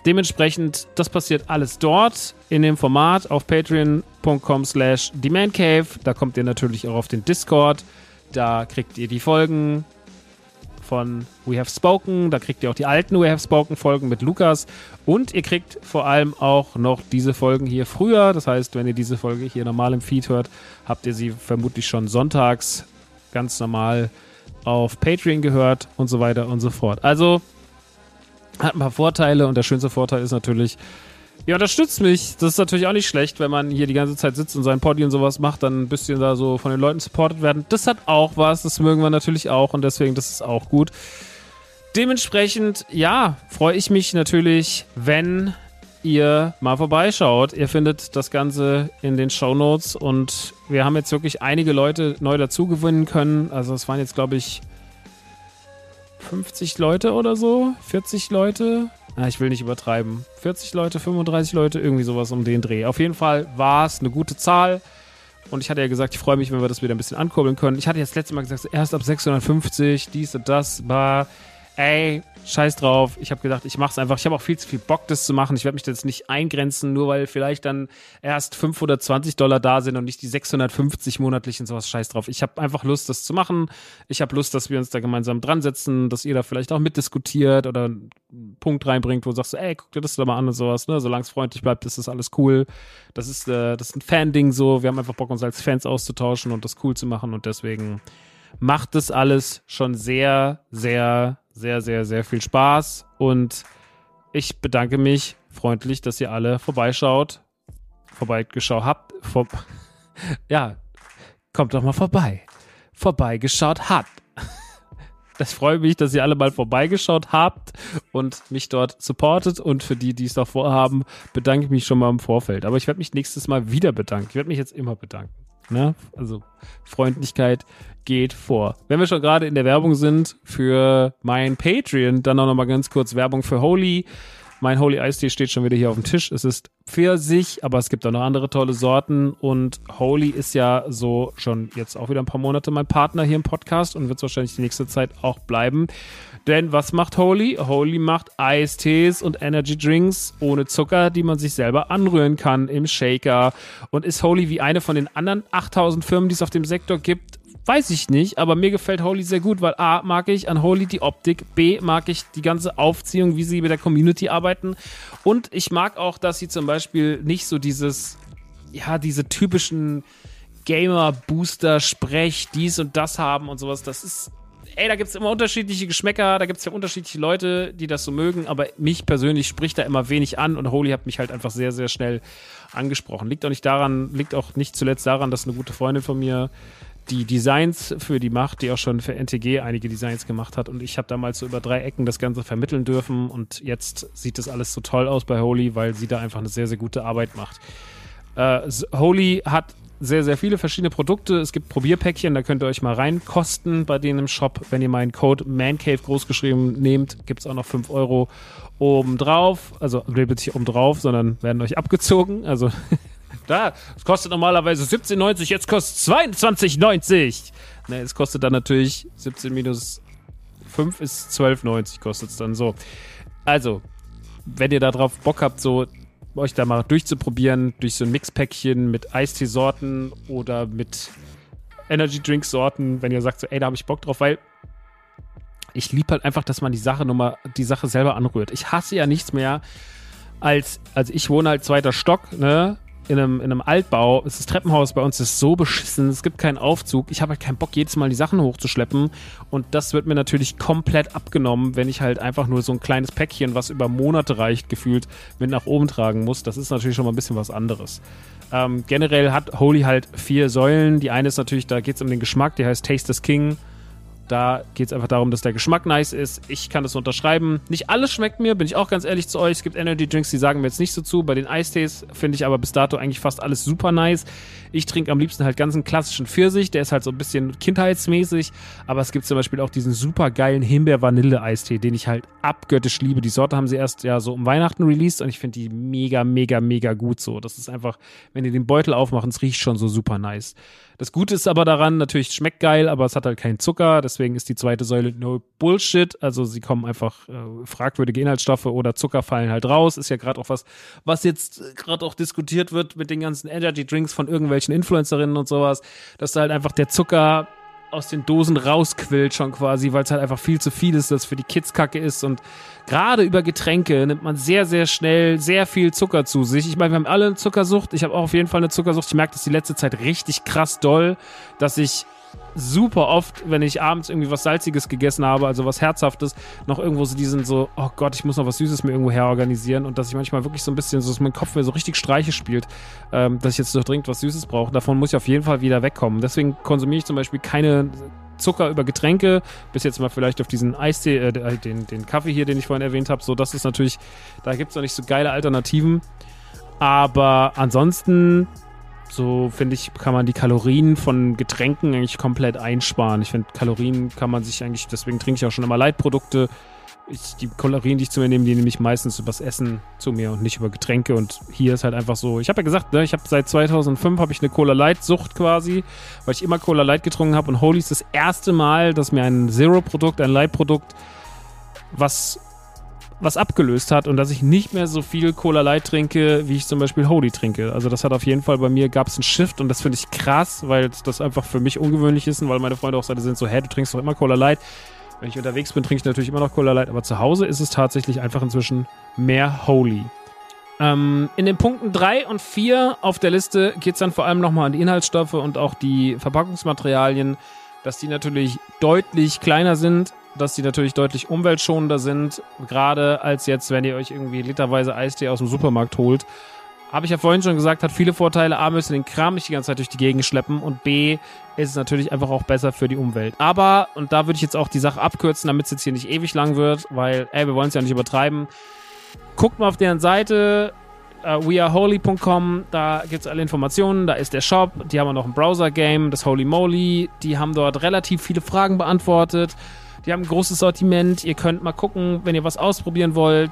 Dementsprechend, das passiert alles dort in dem Format auf patreon.com slash demandcave. Da kommt ihr natürlich auch auf den Discord. Da kriegt ihr die Folgen von We Have Spoken. Da kriegt ihr auch die alten We Have Spoken Folgen mit Lukas. Und ihr kriegt vor allem auch noch diese Folgen hier früher. Das heißt, wenn ihr diese Folge hier normal im Feed hört, habt ihr sie vermutlich schon sonntags ganz normal auf Patreon gehört und so weiter und so fort. Also hat ein paar Vorteile und der schönste Vorteil ist natürlich, Ihr unterstützt mich. Das ist natürlich auch nicht schlecht, wenn man hier die ganze Zeit sitzt und sein Poddy und sowas macht, dann ein bisschen da so von den Leuten supportet werden. Das hat auch was, das mögen wir natürlich auch und deswegen, das ist auch gut. Dementsprechend, ja, freue ich mich natürlich, wenn ihr mal vorbeischaut. Ihr findet das Ganze in den Show Notes und wir haben jetzt wirklich einige Leute neu dazugewinnen können. Also es waren jetzt, glaube ich, 50 Leute oder so, 40 Leute. Ah, ich will nicht übertreiben. 40 Leute, 35 Leute, irgendwie sowas um den Dreh. Auf jeden Fall war es eine gute Zahl. Und ich hatte ja gesagt, ich freue mich, wenn wir das wieder ein bisschen ankurbeln können. Ich hatte jetzt letztes Mal gesagt, erst ab 650, dies und das, war ey, scheiß drauf. Ich habe gedacht, ich mache es einfach. Ich habe auch viel zu viel Bock, das zu machen. Ich werde mich jetzt nicht eingrenzen, nur weil vielleicht dann erst 520 Dollar da sind und nicht die 650 monatlich und sowas. Scheiß drauf. Ich habe einfach Lust, das zu machen. Ich habe Lust, dass wir uns da gemeinsam dran setzen, dass ihr da vielleicht auch mitdiskutiert oder einen Punkt reinbringt, wo du sagst, ey, guck dir das doch mal an und sowas. Ne? Solange es freundlich bleibt, ist das alles cool. Das ist, äh, das ist ein Fan-Ding so. Wir haben einfach Bock, uns als Fans auszutauschen und das cool zu machen und deswegen macht das alles schon sehr, sehr sehr, sehr, sehr viel Spaß und ich bedanke mich freundlich, dass ihr alle vorbeischaut, vorbeigeschaut habt. Vor *laughs* ja, kommt doch mal vorbei. Vorbeigeschaut habt. *laughs* Das freut mich, dass ihr alle mal vorbeigeschaut habt und mich dort supportet. Und für die, die es noch vorhaben, bedanke ich mich schon mal im Vorfeld. Aber ich werde mich nächstes Mal wieder bedanken. Ich werde mich jetzt immer bedanken. Ne? Also Freundlichkeit geht vor. Wenn wir schon gerade in der Werbung sind für mein Patreon, dann auch noch mal ganz kurz Werbung für Holy. Mein Holy Eistee steht schon wieder hier auf dem Tisch. Es ist Pfirsich, aber es gibt auch noch andere tolle Sorten. Und Holy ist ja so schon jetzt auch wieder ein paar Monate mein Partner hier im Podcast und wird es wahrscheinlich die nächste Zeit auch bleiben. Denn was macht Holy? Holy macht Eistees und Energy Drinks ohne Zucker, die man sich selber anrühren kann im Shaker. Und ist Holy wie eine von den anderen 8000 Firmen, die es auf dem Sektor gibt, Weiß ich nicht, aber mir gefällt Holy sehr gut, weil A, mag ich an Holy die Optik, B, mag ich die ganze Aufziehung, wie sie mit der Community arbeiten und ich mag auch, dass sie zum Beispiel nicht so dieses, ja, diese typischen Gamer-Booster-Sprech, dies und das haben und sowas. Das ist, ey, da gibt es immer unterschiedliche Geschmäcker, da gibt es ja unterschiedliche Leute, die das so mögen, aber mich persönlich spricht da immer wenig an und Holy hat mich halt einfach sehr, sehr schnell angesprochen. Liegt auch nicht daran, liegt auch nicht zuletzt daran, dass eine gute Freundin von mir die Designs für die macht, die auch schon für NTG einige Designs gemacht hat. Und ich habe damals so über drei Ecken das Ganze vermitteln dürfen. Und jetzt sieht das alles so toll aus bei Holy, weil sie da einfach eine sehr, sehr gute Arbeit macht. Äh, Holy hat sehr, sehr viele verschiedene Produkte. Es gibt Probierpäckchen, da könnt ihr euch mal reinkosten bei denen im Shop. Wenn ihr meinen Code MANCAVE großgeschrieben nehmt, gibt es auch noch 5 Euro obendrauf. Also, nicht obendrauf, sondern werden euch abgezogen. Also *laughs* Da, es kostet normalerweise 17,90, jetzt kostet es 22,90. Ne, es kostet dann natürlich 17 minus 5 ist 12,90 kostet es dann so. Also, wenn ihr da drauf Bock habt, so euch da mal durchzuprobieren, durch so ein Mixpäckchen mit Eistee-Sorten oder mit Energy Drink Sorten, wenn ihr sagt so, ey, da habe ich Bock drauf, weil ich liebe halt einfach, dass man die Sache nochmal, die Sache selber anrührt. Ich hasse ja nichts mehr als, also ich wohne halt zweiter Stock, ne? In einem, in einem Altbau. Das Treppenhaus bei uns ist so beschissen. Es gibt keinen Aufzug. Ich habe halt keinen Bock, jedes Mal die Sachen hochzuschleppen. Und das wird mir natürlich komplett abgenommen, wenn ich halt einfach nur so ein kleines Päckchen, was über Monate reicht, gefühlt, mit nach oben tragen muss. Das ist natürlich schon mal ein bisschen was anderes. Ähm, generell hat Holy halt vier Säulen. Die eine ist natürlich, da geht es um den Geschmack, die heißt Taste is King. Da geht es einfach darum, dass der Geschmack nice ist. Ich kann das unterschreiben. Nicht alles schmeckt mir, bin ich auch ganz ehrlich zu euch. Es gibt Energy Drinks, die sagen mir jetzt nicht so zu. Bei den Eistees finde ich aber bis dato eigentlich fast alles super nice. Ich trinke am liebsten halt ganz einen klassischen Pfirsich. Der ist halt so ein bisschen kindheitsmäßig. Aber es gibt zum Beispiel auch diesen super geilen Himbeer-Vanille-Eistee, den ich halt abgöttisch liebe. Die Sorte haben sie erst ja so um Weihnachten released und ich finde die mega, mega, mega gut so. Das ist einfach, wenn ihr den Beutel aufmacht, es riecht schon so super nice. Das Gute ist aber daran, natürlich schmeckt geil, aber es hat halt keinen Zucker. Deswegen ist die zweite Säule no Bullshit. Also sie kommen einfach äh, fragwürdige Inhaltsstoffe oder Zucker fallen halt raus. Ist ja gerade auch was, was jetzt gerade auch diskutiert wird mit den ganzen Energy Drinks von irgendwelchen Influencerinnen und sowas, dass da halt einfach der Zucker aus den Dosen rausquillt schon quasi, weil es halt einfach viel zu viel ist, das für die Kids kacke ist und gerade über Getränke nimmt man sehr, sehr schnell sehr viel Zucker zu sich. Ich meine, wir haben alle eine Zuckersucht. Ich habe auch auf jeden Fall eine Zuckersucht. Ich merke das die letzte Zeit richtig krass doll, dass ich super oft, wenn ich abends irgendwie was Salziges gegessen habe, also was Herzhaftes, noch irgendwo so diesen so, oh Gott, ich muss noch was Süßes mir irgendwo herorganisieren und dass ich manchmal wirklich so ein bisschen, so dass mein Kopf mir so richtig Streiche spielt, ähm, dass ich jetzt noch dringend was Süßes brauche. Davon muss ich auf jeden Fall wieder wegkommen. Deswegen konsumiere ich zum Beispiel keine Zucker über Getränke, bis jetzt mal vielleicht auf diesen Eistee, äh, den, den Kaffee hier, den ich vorhin erwähnt habe. So, das ist natürlich, da gibt es noch nicht so geile Alternativen. Aber ansonsten so finde ich, kann man die Kalorien von Getränken eigentlich komplett einsparen. Ich finde, Kalorien kann man sich eigentlich, deswegen trinke ich auch schon immer Leitprodukte. Ich, die Kalorien, die ich zu mir nehme, die nehme ich meistens übers Essen zu mir und nicht über Getränke. Und hier ist halt einfach so, ich habe ja gesagt, ne, ich habe seit 2005 habe ich eine Cola Light Sucht quasi, weil ich immer Cola Light getrunken habe und Holy ist das erste Mal, dass mir ein Zero Produkt, ein Light Produkt, was was abgelöst hat und dass ich nicht mehr so viel Cola Light trinke, wie ich zum Beispiel Holy trinke. Also das hat auf jeden Fall bei mir gab es einen Shift und das finde ich krass, weil das einfach für mich ungewöhnlich ist und weil meine Freunde auch sind so, hä, du trinkst doch immer Cola Light. Wenn ich unterwegs bin, trinke ich natürlich immer noch Cola Light, aber zu Hause ist es tatsächlich einfach inzwischen mehr Holy. Ähm, in den Punkten 3 und 4 auf der Liste geht es dann vor allem nochmal an die Inhaltsstoffe und auch die Verpackungsmaterialien, dass die natürlich deutlich kleiner sind dass die natürlich deutlich umweltschonender sind, gerade als jetzt, wenn ihr euch irgendwie literweise Eistee aus dem Supermarkt holt. Habe ich ja vorhin schon gesagt, hat viele Vorteile. A, müsst ihr den Kram nicht die ganze Zeit durch die Gegend schleppen und B, ist es natürlich einfach auch besser für die Umwelt. Aber, und da würde ich jetzt auch die Sache abkürzen, damit es jetzt hier nicht ewig lang wird, weil, ey, wir wollen es ja nicht übertreiben. Guckt mal auf deren Seite, uh, weareholy.com, da gibt es alle Informationen, da ist der Shop, die haben auch noch ein Browser-Game, das Holy Moly, die haben dort relativ viele Fragen beantwortet. Die haben ein großes Sortiment. Ihr könnt mal gucken, wenn ihr was ausprobieren wollt.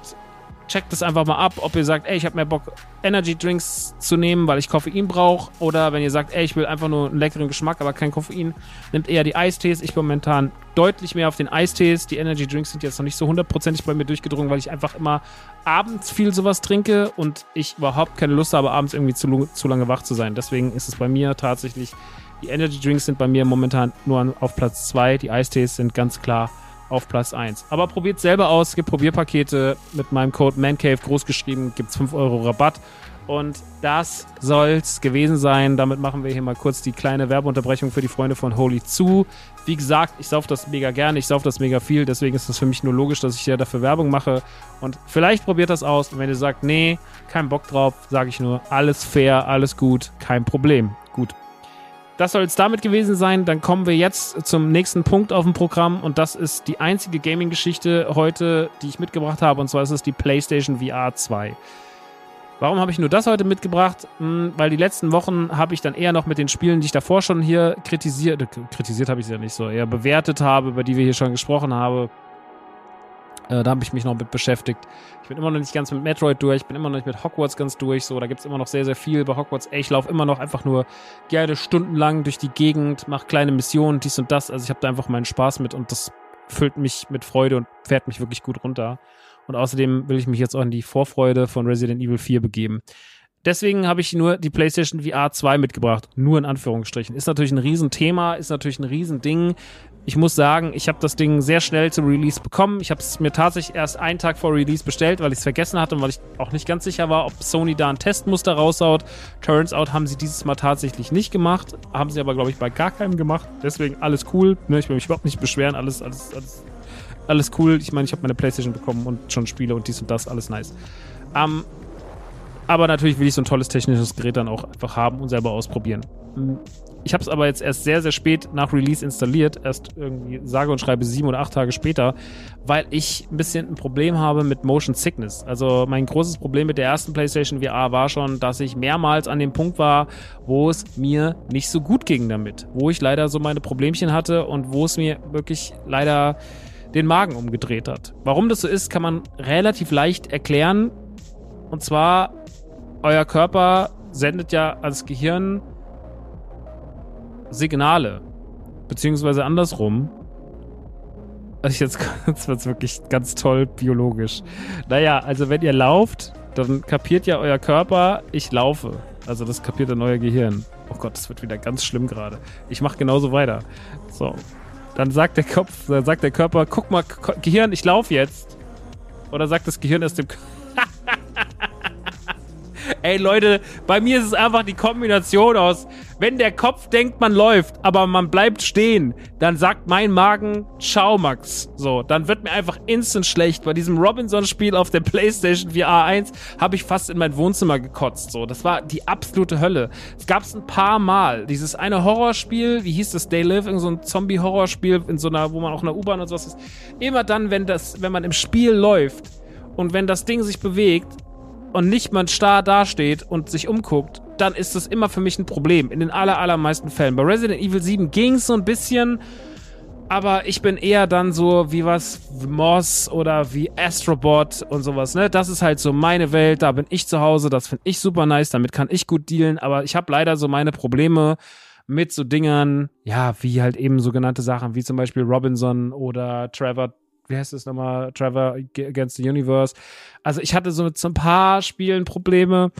Checkt es einfach mal ab, ob ihr sagt, ey, ich habe mehr Bock, Energy Drinks zu nehmen, weil ich Koffein brauche. Oder wenn ihr sagt, ey, ich will einfach nur einen leckeren Geschmack, aber kein Koffein, nehmt eher die Eistees. Ich bin momentan deutlich mehr auf den Eistees. Die Energy Drinks sind jetzt noch nicht so hundertprozentig bei mir durchgedrungen, weil ich einfach immer abends viel sowas trinke und ich überhaupt keine Lust habe, abends irgendwie zu, zu lange wach zu sein. Deswegen ist es bei mir tatsächlich die Energy Drinks sind bei mir momentan nur auf Platz 2. Die Eistees sind ganz klar auf Platz 1. Aber probiert selber aus. Es gibt Probierpakete mit meinem Code MANCAVE großgeschrieben. Gibt es 5 Euro Rabatt. Und das soll's gewesen sein. Damit machen wir hier mal kurz die kleine Werbeunterbrechung für die Freunde von Holy zu. Wie gesagt, ich sauf das mega gerne, ich sauf das mega viel, deswegen ist es für mich nur logisch, dass ich hier dafür Werbung mache. Und vielleicht probiert das aus. Und wenn ihr sagt, nee, kein Bock drauf, sage ich nur, alles fair, alles gut, kein Problem. Das soll es damit gewesen sein. Dann kommen wir jetzt zum nächsten Punkt auf dem Programm und das ist die einzige Gaming-Geschichte heute, die ich mitgebracht habe und zwar ist es die PlayStation VR 2. Warum habe ich nur das heute mitgebracht? Hm, weil die letzten Wochen habe ich dann eher noch mit den Spielen, die ich davor schon hier kritisiert, äh, kritisiert habe ich sie ja nicht so, eher bewertet habe, über die wir hier schon gesprochen haben, äh, da habe ich mich noch mit beschäftigt. Ich bin immer noch nicht ganz mit Metroid durch, bin immer noch nicht mit Hogwarts ganz durch. So, da gibt es immer noch sehr, sehr viel bei Hogwarts. Ey, ich laufe immer noch einfach nur gerne stundenlang durch die Gegend, mache kleine Missionen, dies und das. Also ich habe da einfach meinen Spaß mit und das füllt mich mit Freude und fährt mich wirklich gut runter. Und außerdem will ich mich jetzt auch in die Vorfreude von Resident Evil 4 begeben. Deswegen habe ich nur die PlayStation VR 2 mitgebracht. Nur in Anführungsstrichen. Ist natürlich ein Riesenthema, ist natürlich ein Riesending. Ich muss sagen, ich habe das Ding sehr schnell zum Release bekommen. Ich habe es mir tatsächlich erst einen Tag vor Release bestellt, weil ich es vergessen hatte und weil ich auch nicht ganz sicher war, ob Sony da ein Testmuster raushaut. Turns out haben sie dieses Mal tatsächlich nicht gemacht. Haben sie aber, glaube ich, bei gar keinem gemacht. Deswegen alles cool. Ne, ich will mich überhaupt nicht beschweren. Alles, alles, alles, alles cool. Ich meine, ich habe meine Playstation bekommen und schon Spiele und dies und das. Alles nice. Ähm, aber natürlich will ich so ein tolles technisches Gerät dann auch einfach haben und selber ausprobieren. Ich habe es aber jetzt erst sehr, sehr spät nach Release installiert, erst irgendwie sage und schreibe sieben oder acht Tage später, weil ich ein bisschen ein Problem habe mit Motion Sickness. Also mein großes Problem mit der ersten PlayStation VR war schon, dass ich mehrmals an dem Punkt war, wo es mir nicht so gut ging damit, wo ich leider so meine Problemchen hatte und wo es mir wirklich leider den Magen umgedreht hat. Warum das so ist, kann man relativ leicht erklären. Und zwar euer Körper sendet ja ans Gehirn Signale. Beziehungsweise andersrum. Also jetzt, *laughs* jetzt wird es wirklich ganz toll biologisch. Naja, also wenn ihr lauft, dann kapiert ja euer Körper, ich laufe. Also das kapiert dann euer Gehirn. Oh Gott, das wird wieder ganz schlimm gerade. Ich mache genauso weiter. So. Dann sagt der Kopf, dann sagt der Körper, guck mal, Gehirn, ich laufe jetzt. Oder sagt das Gehirn erst dem Körper. *laughs* Ey Leute, bei mir ist es einfach die Kombination aus, wenn der Kopf denkt, man läuft, aber man bleibt stehen, dann sagt mein Magen, ciao Max. So, dann wird mir einfach instant schlecht. Bei diesem Robinson-Spiel auf der PlayStation VR 1 habe ich fast in mein Wohnzimmer gekotzt. So, das war die absolute Hölle. Es gab es ein paar Mal. Dieses eine Horrorspiel, wie hieß das, Day Live, irgend so ein Zombie-Horrorspiel in so einer, wo man auch in der U-Bahn und sowas ist. Immer dann, wenn das, wenn man im Spiel läuft und wenn das Ding sich bewegt, und nicht man starr dasteht und sich umguckt, dann ist das immer für mich ein Problem. In den aller, allermeisten Fällen. Bei Resident Evil 7 ging es so ein bisschen, aber ich bin eher dann so wie was Moss oder wie Astrobot und sowas, ne? Das ist halt so meine Welt, da bin ich zu Hause, das finde ich super nice, damit kann ich gut dealen, aber ich habe leider so meine Probleme mit so Dingern, ja, wie halt eben sogenannte Sachen, wie zum Beispiel Robinson oder Trevor wie heißt es nochmal, Trevor Against the Universe. Also ich hatte so mit so ein paar Spielen Probleme.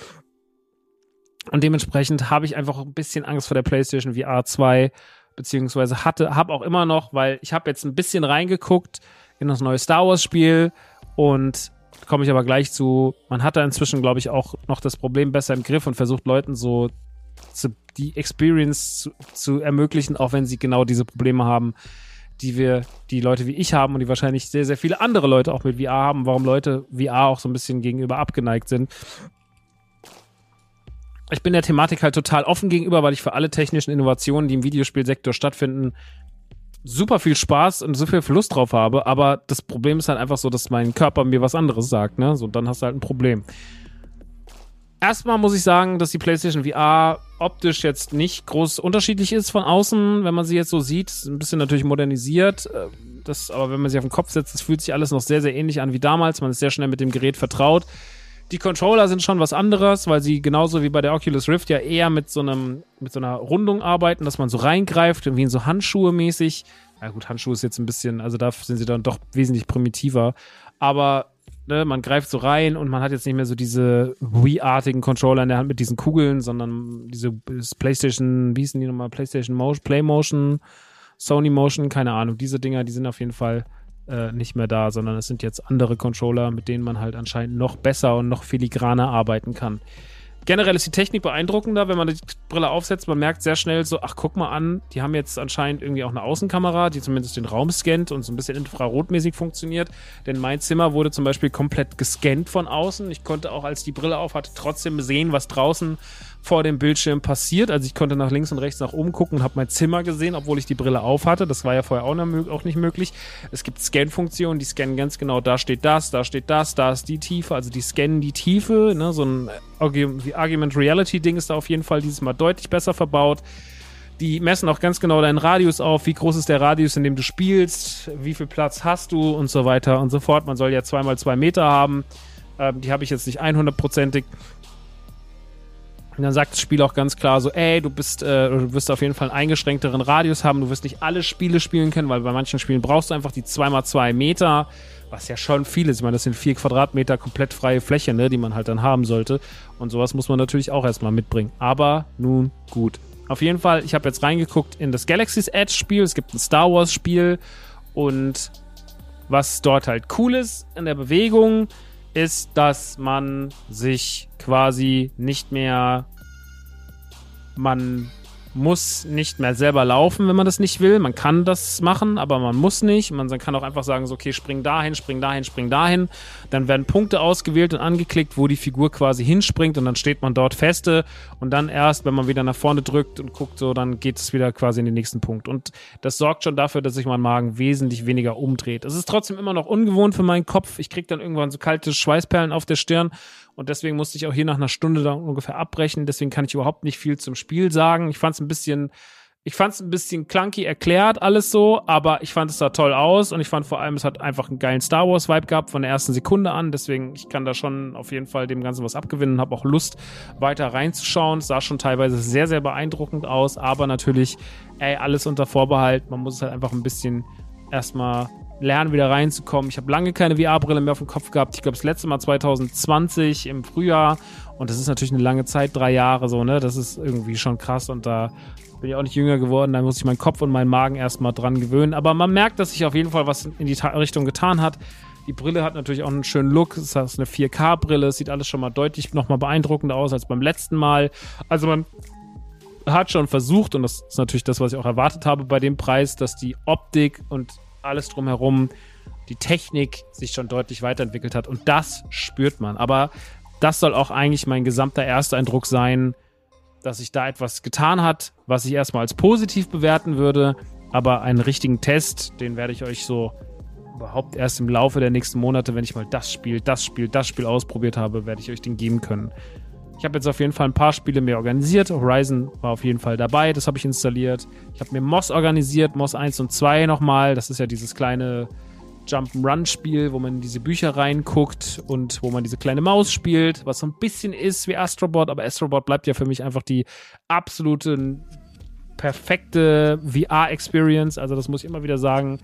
Und dementsprechend habe ich einfach ein bisschen Angst vor der PlayStation VR 2 beziehungsweise hatte, habe auch immer noch, weil ich habe jetzt ein bisschen reingeguckt in das neue Star Wars Spiel und komme ich aber gleich zu, man hat da inzwischen, glaube ich, auch noch das Problem besser im Griff und versucht Leuten so zu, die Experience zu, zu ermöglichen, auch wenn sie genau diese Probleme haben, die wir, die Leute wie ich haben und die wahrscheinlich sehr, sehr viele andere Leute auch mit VR haben, warum Leute VR auch so ein bisschen gegenüber abgeneigt sind. Ich bin der Thematik halt total offen gegenüber, weil ich für alle technischen Innovationen, die im Videospielsektor stattfinden, super viel Spaß und so viel Lust drauf habe. Aber das Problem ist halt einfach so, dass mein Körper mir was anderes sagt, ne? So, dann hast du halt ein Problem. Erstmal muss ich sagen, dass die PlayStation VR optisch jetzt nicht groß unterschiedlich ist von außen, wenn man sie jetzt so sieht. Ein bisschen natürlich modernisiert. Äh, das, aber wenn man sie auf den Kopf setzt, das fühlt sich alles noch sehr, sehr ähnlich an wie damals. Man ist sehr schnell mit dem Gerät vertraut. Die Controller sind schon was anderes, weil sie genauso wie bei der Oculus Rift ja eher mit so einem, mit so einer Rundung arbeiten, dass man so reingreift, wie in so Handschuhe mäßig. Ja gut, Handschuhe ist jetzt ein bisschen, also da sind sie dann doch wesentlich primitiver. Aber ne, man greift so rein und man hat jetzt nicht mehr so diese Wii-artigen Controller in der Hand mit diesen Kugeln, sondern diese PlayStation, wie hießen die nochmal? PlayStation Motion, Playmotion, Sony Motion, keine Ahnung. Diese Dinger, die sind auf jeden Fall äh, nicht mehr da, sondern es sind jetzt andere Controller, mit denen man halt anscheinend noch besser und noch filigraner arbeiten kann. Generell ist die Technik beeindruckender, wenn man die Brille aufsetzt. Man merkt sehr schnell so, ach, guck mal an, die haben jetzt anscheinend irgendwie auch eine Außenkamera, die zumindest den Raum scannt und so ein bisschen infrarotmäßig funktioniert. Denn mein Zimmer wurde zum Beispiel komplett gescannt von außen. Ich konnte auch, als die Brille auf hatte, trotzdem sehen, was draußen vor dem Bildschirm passiert. Also ich konnte nach links und rechts nach oben gucken und habe mein Zimmer gesehen, obwohl ich die Brille auf hatte. Das war ja vorher auch, nicht möglich. Es gibt Scan-Funktionen, die scannen ganz genau, da steht das, da steht das, da ist die Tiefe. Also die scannen die Tiefe. Ne? So ein Argument Reality Ding ist da auf jeden Fall dieses Mal deutlich besser verbaut. Die messen auch ganz genau deinen Radius auf, wie groß ist der Radius, in dem du spielst, wie viel Platz hast du und so weiter und so fort. Man soll ja zweimal zwei Meter haben. Ähm, die habe ich jetzt nicht 100%ig. Und dann sagt das Spiel auch ganz klar so, ey, du bist, äh, du wirst auf jeden Fall einen eingeschränkteren Radius haben, du wirst nicht alle Spiele spielen können, weil bei manchen Spielen brauchst du einfach die 2x2 Meter, was ja schon viel ist. Ich meine, das sind vier Quadratmeter komplett freie Fläche, ne, die man halt dann haben sollte. Und sowas muss man natürlich auch erstmal mitbringen. Aber nun gut. Auf jeden Fall, ich habe jetzt reingeguckt in das Galaxy's Edge Spiel. Es gibt ein Star Wars Spiel und was dort halt cool ist in der Bewegung, ist, dass man sich quasi nicht mehr, man muss nicht mehr selber laufen, wenn man das nicht will. Man kann das machen, aber man muss nicht. Man kann auch einfach sagen, so, okay, spring dahin, spring dahin, spring dahin. Dann werden Punkte ausgewählt und angeklickt, wo die Figur quasi hinspringt und dann steht man dort feste und dann erst, wenn man wieder nach vorne drückt und guckt, so, dann geht es wieder quasi in den nächsten Punkt. Und das sorgt schon dafür, dass sich mein Magen wesentlich weniger umdreht. Es ist trotzdem immer noch ungewohnt für meinen Kopf. Ich kriege dann irgendwann so kalte Schweißperlen auf der Stirn und deswegen musste ich auch hier nach einer Stunde da ungefähr abbrechen. Deswegen kann ich überhaupt nicht viel zum Spiel sagen. Ich fand es ein bisschen, ich fand es ein bisschen clunky erklärt, alles so, aber ich fand es sah toll aus und ich fand vor allem, es hat einfach einen geilen Star Wars Vibe gehabt von der ersten Sekunde an. Deswegen, ich kann da schon auf jeden Fall dem Ganzen was abgewinnen und habe auch Lust, weiter reinzuschauen. Es sah schon teilweise sehr, sehr beeindruckend aus, aber natürlich, ey, alles unter Vorbehalt. Man muss es halt einfach ein bisschen erstmal lernen, wieder reinzukommen. Ich habe lange keine VR-Brille mehr auf dem Kopf gehabt. Ich glaube, das letzte Mal 2020 im Frühjahr. Und das ist natürlich eine lange Zeit, drei Jahre so, ne? Das ist irgendwie schon krass. Und da bin ich auch nicht jünger geworden. Da muss ich meinen Kopf und meinen Magen erstmal dran gewöhnen. Aber man merkt, dass sich auf jeden Fall was in die Richtung getan hat. Die Brille hat natürlich auch einen schönen Look. Es ist eine 4K-Brille. Es sieht alles schon mal deutlich nochmal beeindruckender aus als beim letzten Mal. Also man hat schon versucht, und das ist natürlich das, was ich auch erwartet habe bei dem Preis, dass die Optik und alles drumherum, die Technik sich schon deutlich weiterentwickelt hat. Und das spürt man. Aber das soll auch eigentlich mein gesamter erster Eindruck sein, dass sich da etwas getan hat, was ich erstmal als positiv bewerten würde. Aber einen richtigen Test, den werde ich euch so überhaupt erst im Laufe der nächsten Monate, wenn ich mal das Spiel, das Spiel, das Spiel ausprobiert habe, werde ich euch den geben können. Ich habe jetzt auf jeden Fall ein paar Spiele mehr organisiert. Horizon war auf jeden Fall dabei, das habe ich installiert. Ich habe mir Moss organisiert, Moss 1 und 2 nochmal. Das ist ja dieses kleine Jump'n'Run-Spiel, wo man in diese Bücher reinguckt und wo man diese kleine Maus spielt, was so ein bisschen ist wie Astrobot, aber Astrobot bleibt ja für mich einfach die absolute perfekte VR-Experience. Also das muss ich immer wieder sagen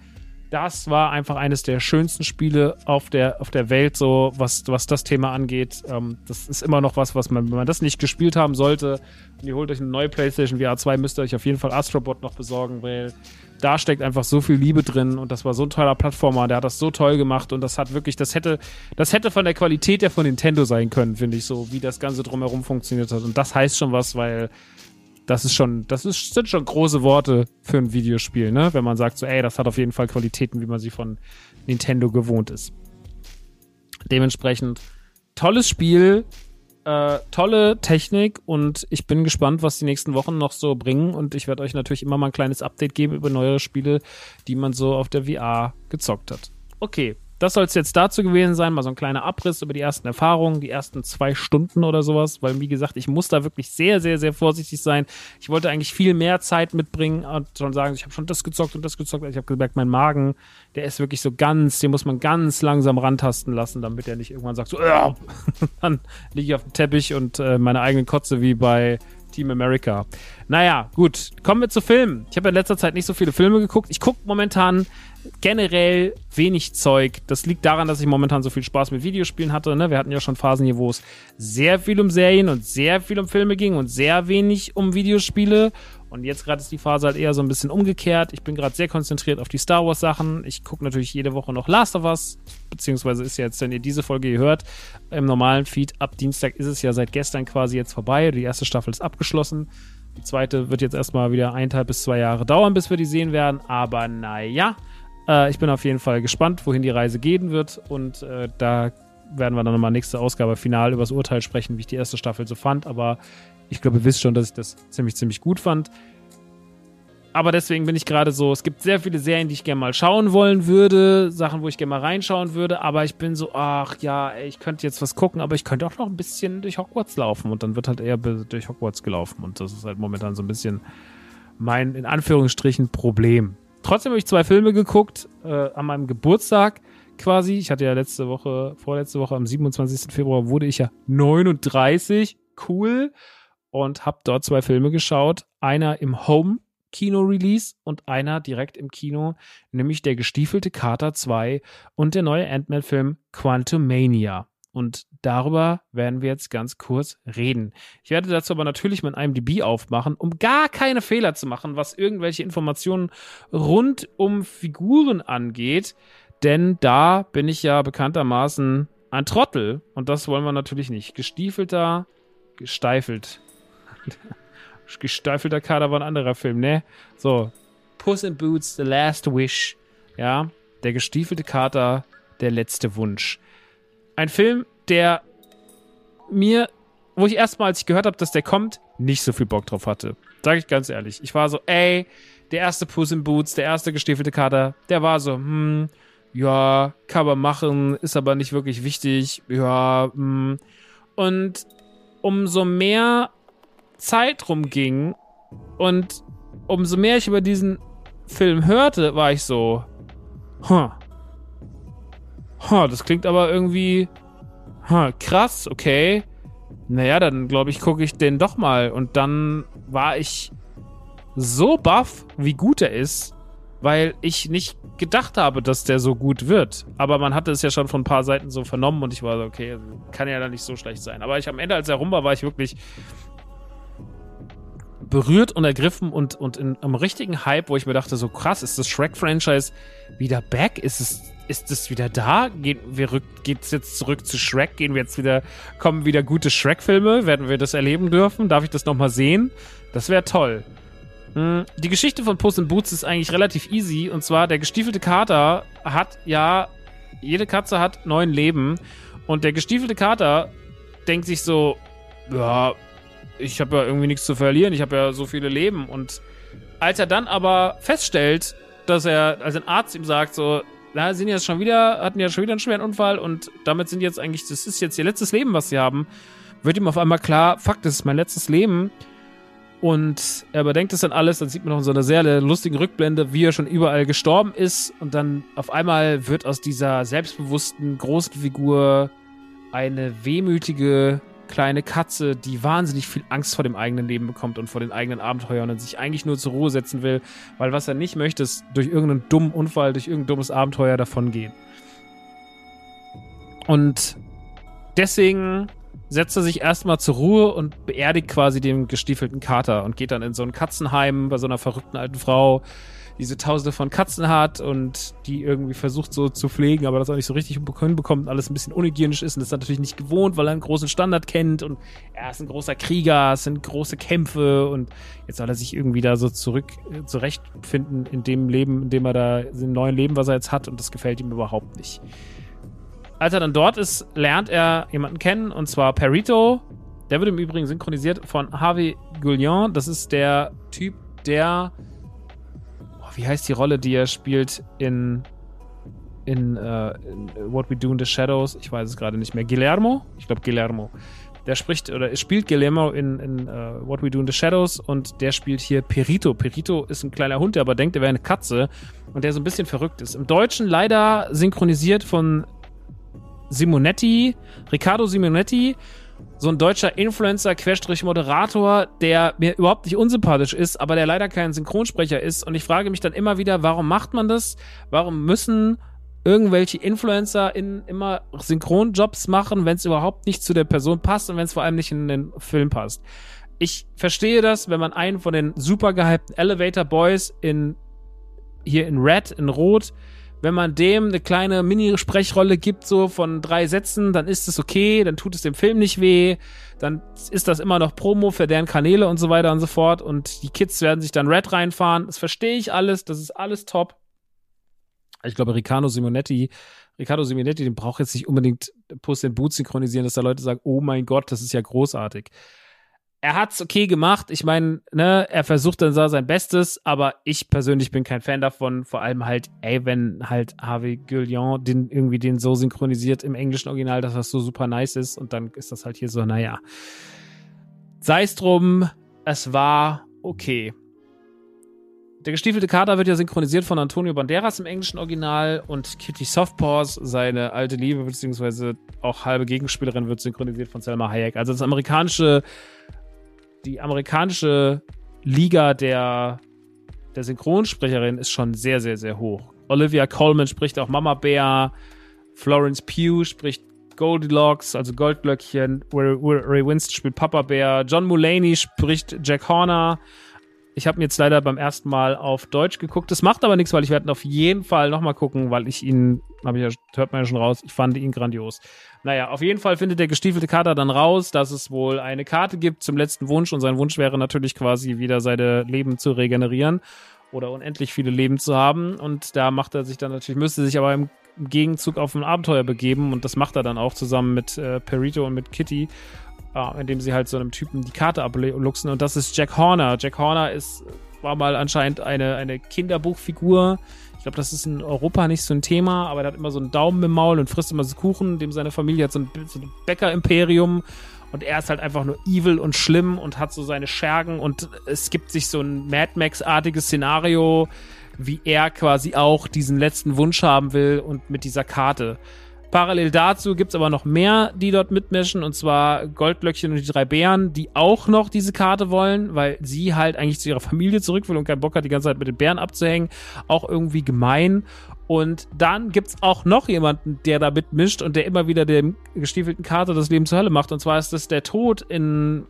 das war einfach eines der schönsten Spiele auf der, auf der Welt, so was, was das Thema angeht. Ähm, das ist immer noch was, was man, wenn man das nicht gespielt haben sollte, und ihr holt euch eine neue PlayStation VR 2, müsst ihr euch auf jeden Fall Astrobot noch besorgen, weil da steckt einfach so viel Liebe drin und das war so ein toller Plattformer, der hat das so toll gemacht und das hat wirklich, das hätte, das hätte von der Qualität ja von Nintendo sein können, finde ich, so wie das Ganze drumherum funktioniert hat. Und das heißt schon was, weil das ist schon, das ist, sind schon große Worte für ein Videospiel, ne? Wenn man sagt so, ey, das hat auf jeden Fall Qualitäten, wie man sie von Nintendo gewohnt ist. Dementsprechend tolles Spiel, äh, tolle Technik und ich bin gespannt, was die nächsten Wochen noch so bringen und ich werde euch natürlich immer mal ein kleines Update geben über neue Spiele, die man so auf der VR gezockt hat. Okay, das soll es jetzt dazu gewesen sein, mal so ein kleiner Abriss über die ersten Erfahrungen, die ersten zwei Stunden oder sowas, weil wie gesagt, ich muss da wirklich sehr, sehr, sehr vorsichtig sein. Ich wollte eigentlich viel mehr Zeit mitbringen und schon sagen, ich habe schon das gezockt und das gezockt. Ich habe gemerkt, mein Magen, der ist wirklich so ganz, den muss man ganz langsam rantasten lassen, damit er nicht irgendwann sagt, so, *laughs* dann liege ich auf dem Teppich und äh, meine eigene Kotze wie bei Team America. Naja, gut. Kommen wir zu Filmen. Ich habe in letzter Zeit nicht so viele Filme geguckt. Ich gucke momentan generell wenig Zeug. Das liegt daran, dass ich momentan so viel Spaß mit Videospielen hatte. Ne? Wir hatten ja schon Phasen hier, wo es sehr viel um Serien und sehr viel um Filme ging und sehr wenig um Videospiele. Und jetzt gerade ist die Phase halt eher so ein bisschen umgekehrt. Ich bin gerade sehr konzentriert auf die Star Wars Sachen. Ich gucke natürlich jede Woche noch Last of Us, beziehungsweise ist ja jetzt, wenn ihr diese Folge hier hört, im normalen Feed ab Dienstag ist es ja seit gestern quasi jetzt vorbei. Die erste Staffel ist abgeschlossen. Die zweite wird jetzt erstmal wieder eineinhalb bis zwei Jahre dauern, bis wir die sehen werden. Aber naja, äh, ich bin auf jeden Fall gespannt, wohin die Reise gehen wird. Und äh, da werden wir dann nochmal nächste Ausgabe final über das Urteil sprechen, wie ich die erste Staffel so fand. Aber ich glaube, ihr wisst schon, dass ich das ziemlich, ziemlich gut fand. Aber deswegen bin ich gerade so, es gibt sehr viele Serien, die ich gerne mal schauen wollen würde, Sachen, wo ich gerne mal reinschauen würde, aber ich bin so, ach ja, ich könnte jetzt was gucken, aber ich könnte auch noch ein bisschen durch Hogwarts laufen und dann wird halt eher durch Hogwarts gelaufen und das ist halt momentan so ein bisschen mein, in Anführungsstrichen, Problem. Trotzdem habe ich zwei Filme geguckt, äh, an meinem Geburtstag quasi. Ich hatte ja letzte Woche, vorletzte Woche, am 27. Februar wurde ich ja 39. Cool. und habe dort zwei Filme geschaut. Einer im Home Kino-Release und einer direkt im Kino, nämlich der gestiefelte Kater 2 und der neue Ant-Man-Film Quantumania. Und darüber werden wir jetzt ganz kurz reden. Ich werde dazu aber natürlich mein IMDb aufmachen, um gar keine Fehler zu machen, was irgendwelche Informationen rund um Figuren angeht. Denn da bin ich ja bekanntermaßen ein Trottel. Und das wollen wir natürlich nicht. Gestiefelter, gesteifelt. *laughs* Gesteifelter Kader war ein anderer Film, ne? So. Puss in Boots, The Last Wish. Ja. Der gestiefelte Kater, der letzte Wunsch. Ein Film, der mir, wo ich erstmal, als ich gehört habe, dass der kommt, nicht so viel Bock drauf hatte. Sag ich ganz ehrlich. Ich war so, ey, der erste Puss in Boots, der erste gestiefelte Kater, der war so, hm, ja, kann man machen, ist aber nicht wirklich wichtig, ja, hm. Und umso mehr Zeit rumging und umso mehr ich über diesen Film hörte, war ich so, huh, huh das klingt aber irgendwie huh, krass, okay. Naja, dann glaube ich, gucke ich den doch mal. Und dann war ich so baff, wie gut er ist, weil ich nicht gedacht habe, dass der so gut wird. Aber man hatte es ja schon von ein paar Seiten so vernommen und ich war so, okay, kann ja dann nicht so schlecht sein. Aber ich am Ende, als er rum war, war ich wirklich berührt und ergriffen und, und in einem richtigen Hype, wo ich mir dachte, so krass, ist das Shrek-Franchise wieder back? Ist es, ist es wieder da? Geht wir rück, geht's jetzt zurück zu Shrek? Gehen wir jetzt wieder, kommen wieder gute Shrek-Filme? Werden wir das erleben dürfen? Darf ich das nochmal sehen? Das wäre toll. Hm, die Geschichte von Puss in Boots ist eigentlich relativ easy. Und zwar, der gestiefelte Kater hat ja, jede Katze hat neun Leben. Und der gestiefelte Kater denkt sich so, ja, ich habe ja irgendwie nichts zu verlieren, ich habe ja so viele Leben. Und als er dann aber feststellt, dass er, als ein Arzt ihm sagt, so, na, sind jetzt schon wieder, hatten ja schon wieder einen schweren Unfall und damit sind jetzt eigentlich, das ist jetzt ihr letztes Leben, was sie haben, wird ihm auf einmal klar, fuck, das ist mein letztes Leben. Und er überdenkt es dann alles, dann sieht man noch so eine sehr lustige Rückblende, wie er schon überall gestorben ist. Und dann auf einmal wird aus dieser selbstbewussten, großen Figur eine wehmütige, kleine Katze, die wahnsinnig viel Angst vor dem eigenen Leben bekommt und vor den eigenen Abenteuern und sich eigentlich nur zur Ruhe setzen will, weil was er nicht möchte, ist durch irgendeinen dummen Unfall, durch irgendein dummes Abenteuer davongehen. Und deswegen setzt er sich erstmal zur Ruhe und beerdigt quasi den gestiefelten Kater und geht dann in so ein Katzenheim bei so einer verrückten alten Frau, diese Tausende von Katzen hat und die irgendwie versucht so zu pflegen, aber das auch nicht so richtig hinbekommt, alles ein bisschen unhygienisch ist und das ist natürlich nicht gewohnt, weil er einen großen Standard kennt und er ist ein großer Krieger, es sind große Kämpfe und jetzt soll er sich irgendwie da so zurück äh, zurechtfinden in dem Leben, in dem er da, dem neuen Leben, was er jetzt hat und das gefällt ihm überhaupt nicht. Als er dann dort ist, lernt er jemanden kennen und zwar Perito. Der wird im Übrigen synchronisiert von Harvey Guillon. Das ist der Typ, der wie heißt die Rolle, die er spielt in, in, uh, in What We Do in the Shadows? Ich weiß es gerade nicht mehr. Guillermo? Ich glaube Guillermo. Der spricht oder spielt Guillermo in, in uh, What We Do in the Shadows und der spielt hier Perito. Perito ist ein kleiner Hund, der aber denkt, er wäre eine Katze und der so ein bisschen verrückt ist. Im Deutschen leider synchronisiert von Simonetti, Riccardo Simonetti so ein deutscher Influencer, Querstrich Moderator, der mir überhaupt nicht unsympathisch ist, aber der leider kein Synchronsprecher ist. Und ich frage mich dann immer wieder, warum macht man das? Warum müssen irgendwelche Influencer in immer Synchronjobs machen, wenn es überhaupt nicht zu der Person passt und wenn es vor allem nicht in den Film passt? Ich verstehe das, wenn man einen von den super gehypten Elevator Boys in hier in Red, in Rot, wenn man dem eine kleine Mini-Sprechrolle gibt, so von drei Sätzen, dann ist es okay, dann tut es dem Film nicht weh, dann ist das immer noch Promo für deren Kanäle und so weiter und so fort und die Kids werden sich dann Red reinfahren. Das verstehe ich alles, das ist alles top. Ich glaube, Riccardo Simonetti, Riccardo Simonetti, den braucht jetzt nicht unbedingt Puss in Boot synchronisieren, dass da Leute sagen, oh mein Gott, das ist ja großartig er hat's okay gemacht. Ich meine, ne, er versucht dann sein Bestes, aber ich persönlich bin kein Fan davon. Vor allem halt, ey, wenn halt Harvey Guillon den irgendwie den so synchronisiert im englischen Original, dass das so super nice ist und dann ist das halt hier so, naja. Sei es drum, es war okay. Der gestiefelte Kater wird ja synchronisiert von Antonio Banderas im englischen Original und Kitty Softpaws, seine alte Liebe, beziehungsweise auch halbe Gegenspielerin, wird synchronisiert von Selma Hayek. Also das amerikanische die amerikanische Liga der, der Synchronsprecherin ist schon sehr, sehr, sehr hoch. Olivia Colman spricht auch Mama Bär, Florence Pugh spricht Goldilocks, also Goldglöckchen, Ray Winston spielt Papa Bär, John Mulaney spricht Jack Horner. Ich habe mir jetzt leider beim ersten Mal auf Deutsch geguckt. Das macht aber nichts, weil ich werde auf jeden Fall nochmal gucken, weil ich ihn, habe ich ja, hört man ja schon raus, ich fand ihn grandios. Naja, auf jeden Fall findet der gestiefelte Kater dann raus, dass es wohl eine Karte gibt zum letzten Wunsch und sein Wunsch wäre natürlich quasi wieder seine Leben zu regenerieren oder unendlich viele Leben zu haben. Und da macht er sich dann natürlich, müsste sich aber im Gegenzug auf ein Abenteuer begeben und das macht er dann auch zusammen mit äh, Perito und mit Kitty, äh, indem sie halt so einem Typen die Karte abluchsen und das ist Jack Horner. Jack Horner ist, war mal anscheinend eine, eine Kinderbuchfigur. Ich glaube, das ist in Europa nicht so ein Thema, aber er hat immer so einen Daumen im Maul und frisst immer so Kuchen, dem seine Familie hat so ein, so ein Bäcker-Imperium und er ist halt einfach nur evil und schlimm und hat so seine Schergen und es gibt sich so ein Mad Max-artiges Szenario, wie er quasi auch diesen letzten Wunsch haben will und mit dieser Karte. Parallel dazu gibt's aber noch mehr, die dort mitmischen, und zwar Goldblöckchen und die drei Bären, die auch noch diese Karte wollen, weil sie halt eigentlich zu ihrer Familie zurück will und keinen Bock hat, die ganze Zeit mit den Bären abzuhängen. Auch irgendwie gemein. Und dann gibt's auch noch jemanden, der da mitmischt und der immer wieder dem gestiefelten Karte das Leben zur Hölle macht. Und zwar ist das der Tod in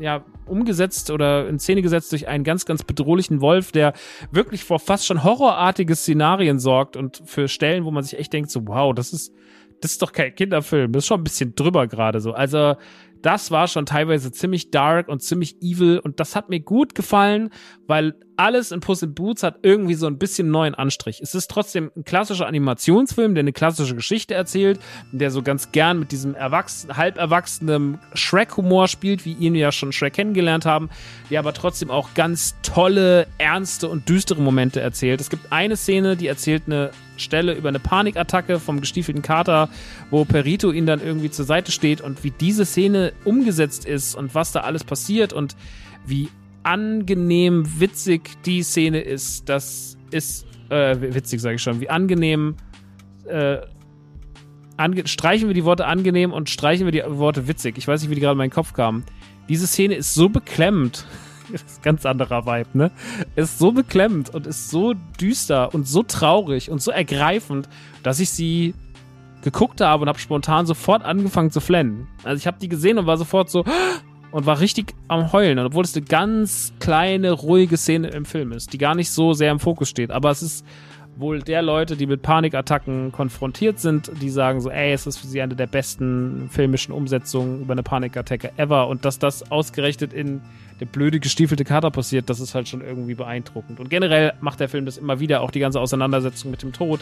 ja, umgesetzt oder in Szene gesetzt durch einen ganz, ganz bedrohlichen Wolf, der wirklich vor fast schon horrorartige Szenarien sorgt und für Stellen, wo man sich echt denkt, so, wow, das ist, das ist doch kein Kinderfilm, das ist schon ein bisschen drüber gerade so. Also, das war schon teilweise ziemlich dark und ziemlich evil und das hat mir gut gefallen, weil alles in Puss in Boots hat irgendwie so ein bisschen neuen Anstrich. Es ist trotzdem ein klassischer Animationsfilm, der eine klassische Geschichte erzählt, der so ganz gern mit diesem erwachsenen, halb erwachsenen Shrek-Humor spielt, wie ihn ja schon Shrek kennengelernt haben, der aber trotzdem auch ganz tolle, ernste und düstere Momente erzählt. Es gibt eine Szene, die erzählt eine Stelle über eine Panikattacke vom gestiefelten Kater, wo Perito ihn dann irgendwie zur Seite steht und wie diese Szene umgesetzt ist und was da alles passiert und wie angenehm witzig die Szene ist. Das ist äh, witzig, sage ich schon. Wie angenehm äh, ange streichen wir die Worte angenehm und streichen wir die Worte witzig. Ich weiß nicht, wie die gerade in meinen Kopf kamen. Diese Szene ist so beklemmend. *laughs* Ganz anderer Vibe, ne? Ist so beklemmend und ist so düster und so traurig und so ergreifend, dass ich sie geguckt habe und habe spontan sofort angefangen zu flennen. Also ich habe die gesehen und war sofort so *gasps* und war richtig am Heulen, obwohl es eine ganz kleine, ruhige Szene im Film ist, die gar nicht so sehr im Fokus steht. Aber es ist wohl der Leute, die mit Panikattacken konfrontiert sind, die sagen so, ey, es ist für sie eine der besten filmischen Umsetzungen über eine Panikattacke ever. Und dass das ausgerechnet in der blöde gestiefelte Kater passiert, das ist halt schon irgendwie beeindruckend. Und generell macht der Film das immer wieder, auch die ganze Auseinandersetzung mit dem Tod,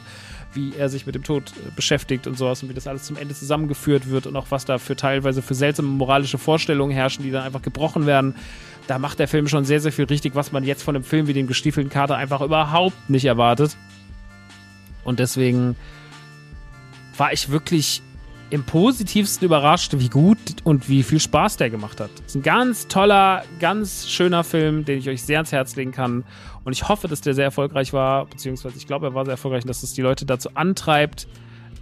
wie er sich mit dem Tod äh, beschäftigt und sowas und wie das alles zum Ende zusammengeführt wird und auch was da für teilweise für seltsame moralische Vorstellungen herrschen, die dann einfach gebrochen werden. Da macht der Film schon sehr, sehr viel richtig, was man jetzt von einem Film wie dem gestiefelten Kater einfach überhaupt nicht erwartet. Und deswegen war ich wirklich im positivsten überrascht, wie gut und wie viel Spaß der gemacht hat. Es ist ein ganz toller, ganz schöner Film, den ich euch sehr ans Herz legen kann. Und ich hoffe, dass der sehr erfolgreich war, beziehungsweise ich glaube, er war sehr erfolgreich und dass es die Leute dazu antreibt,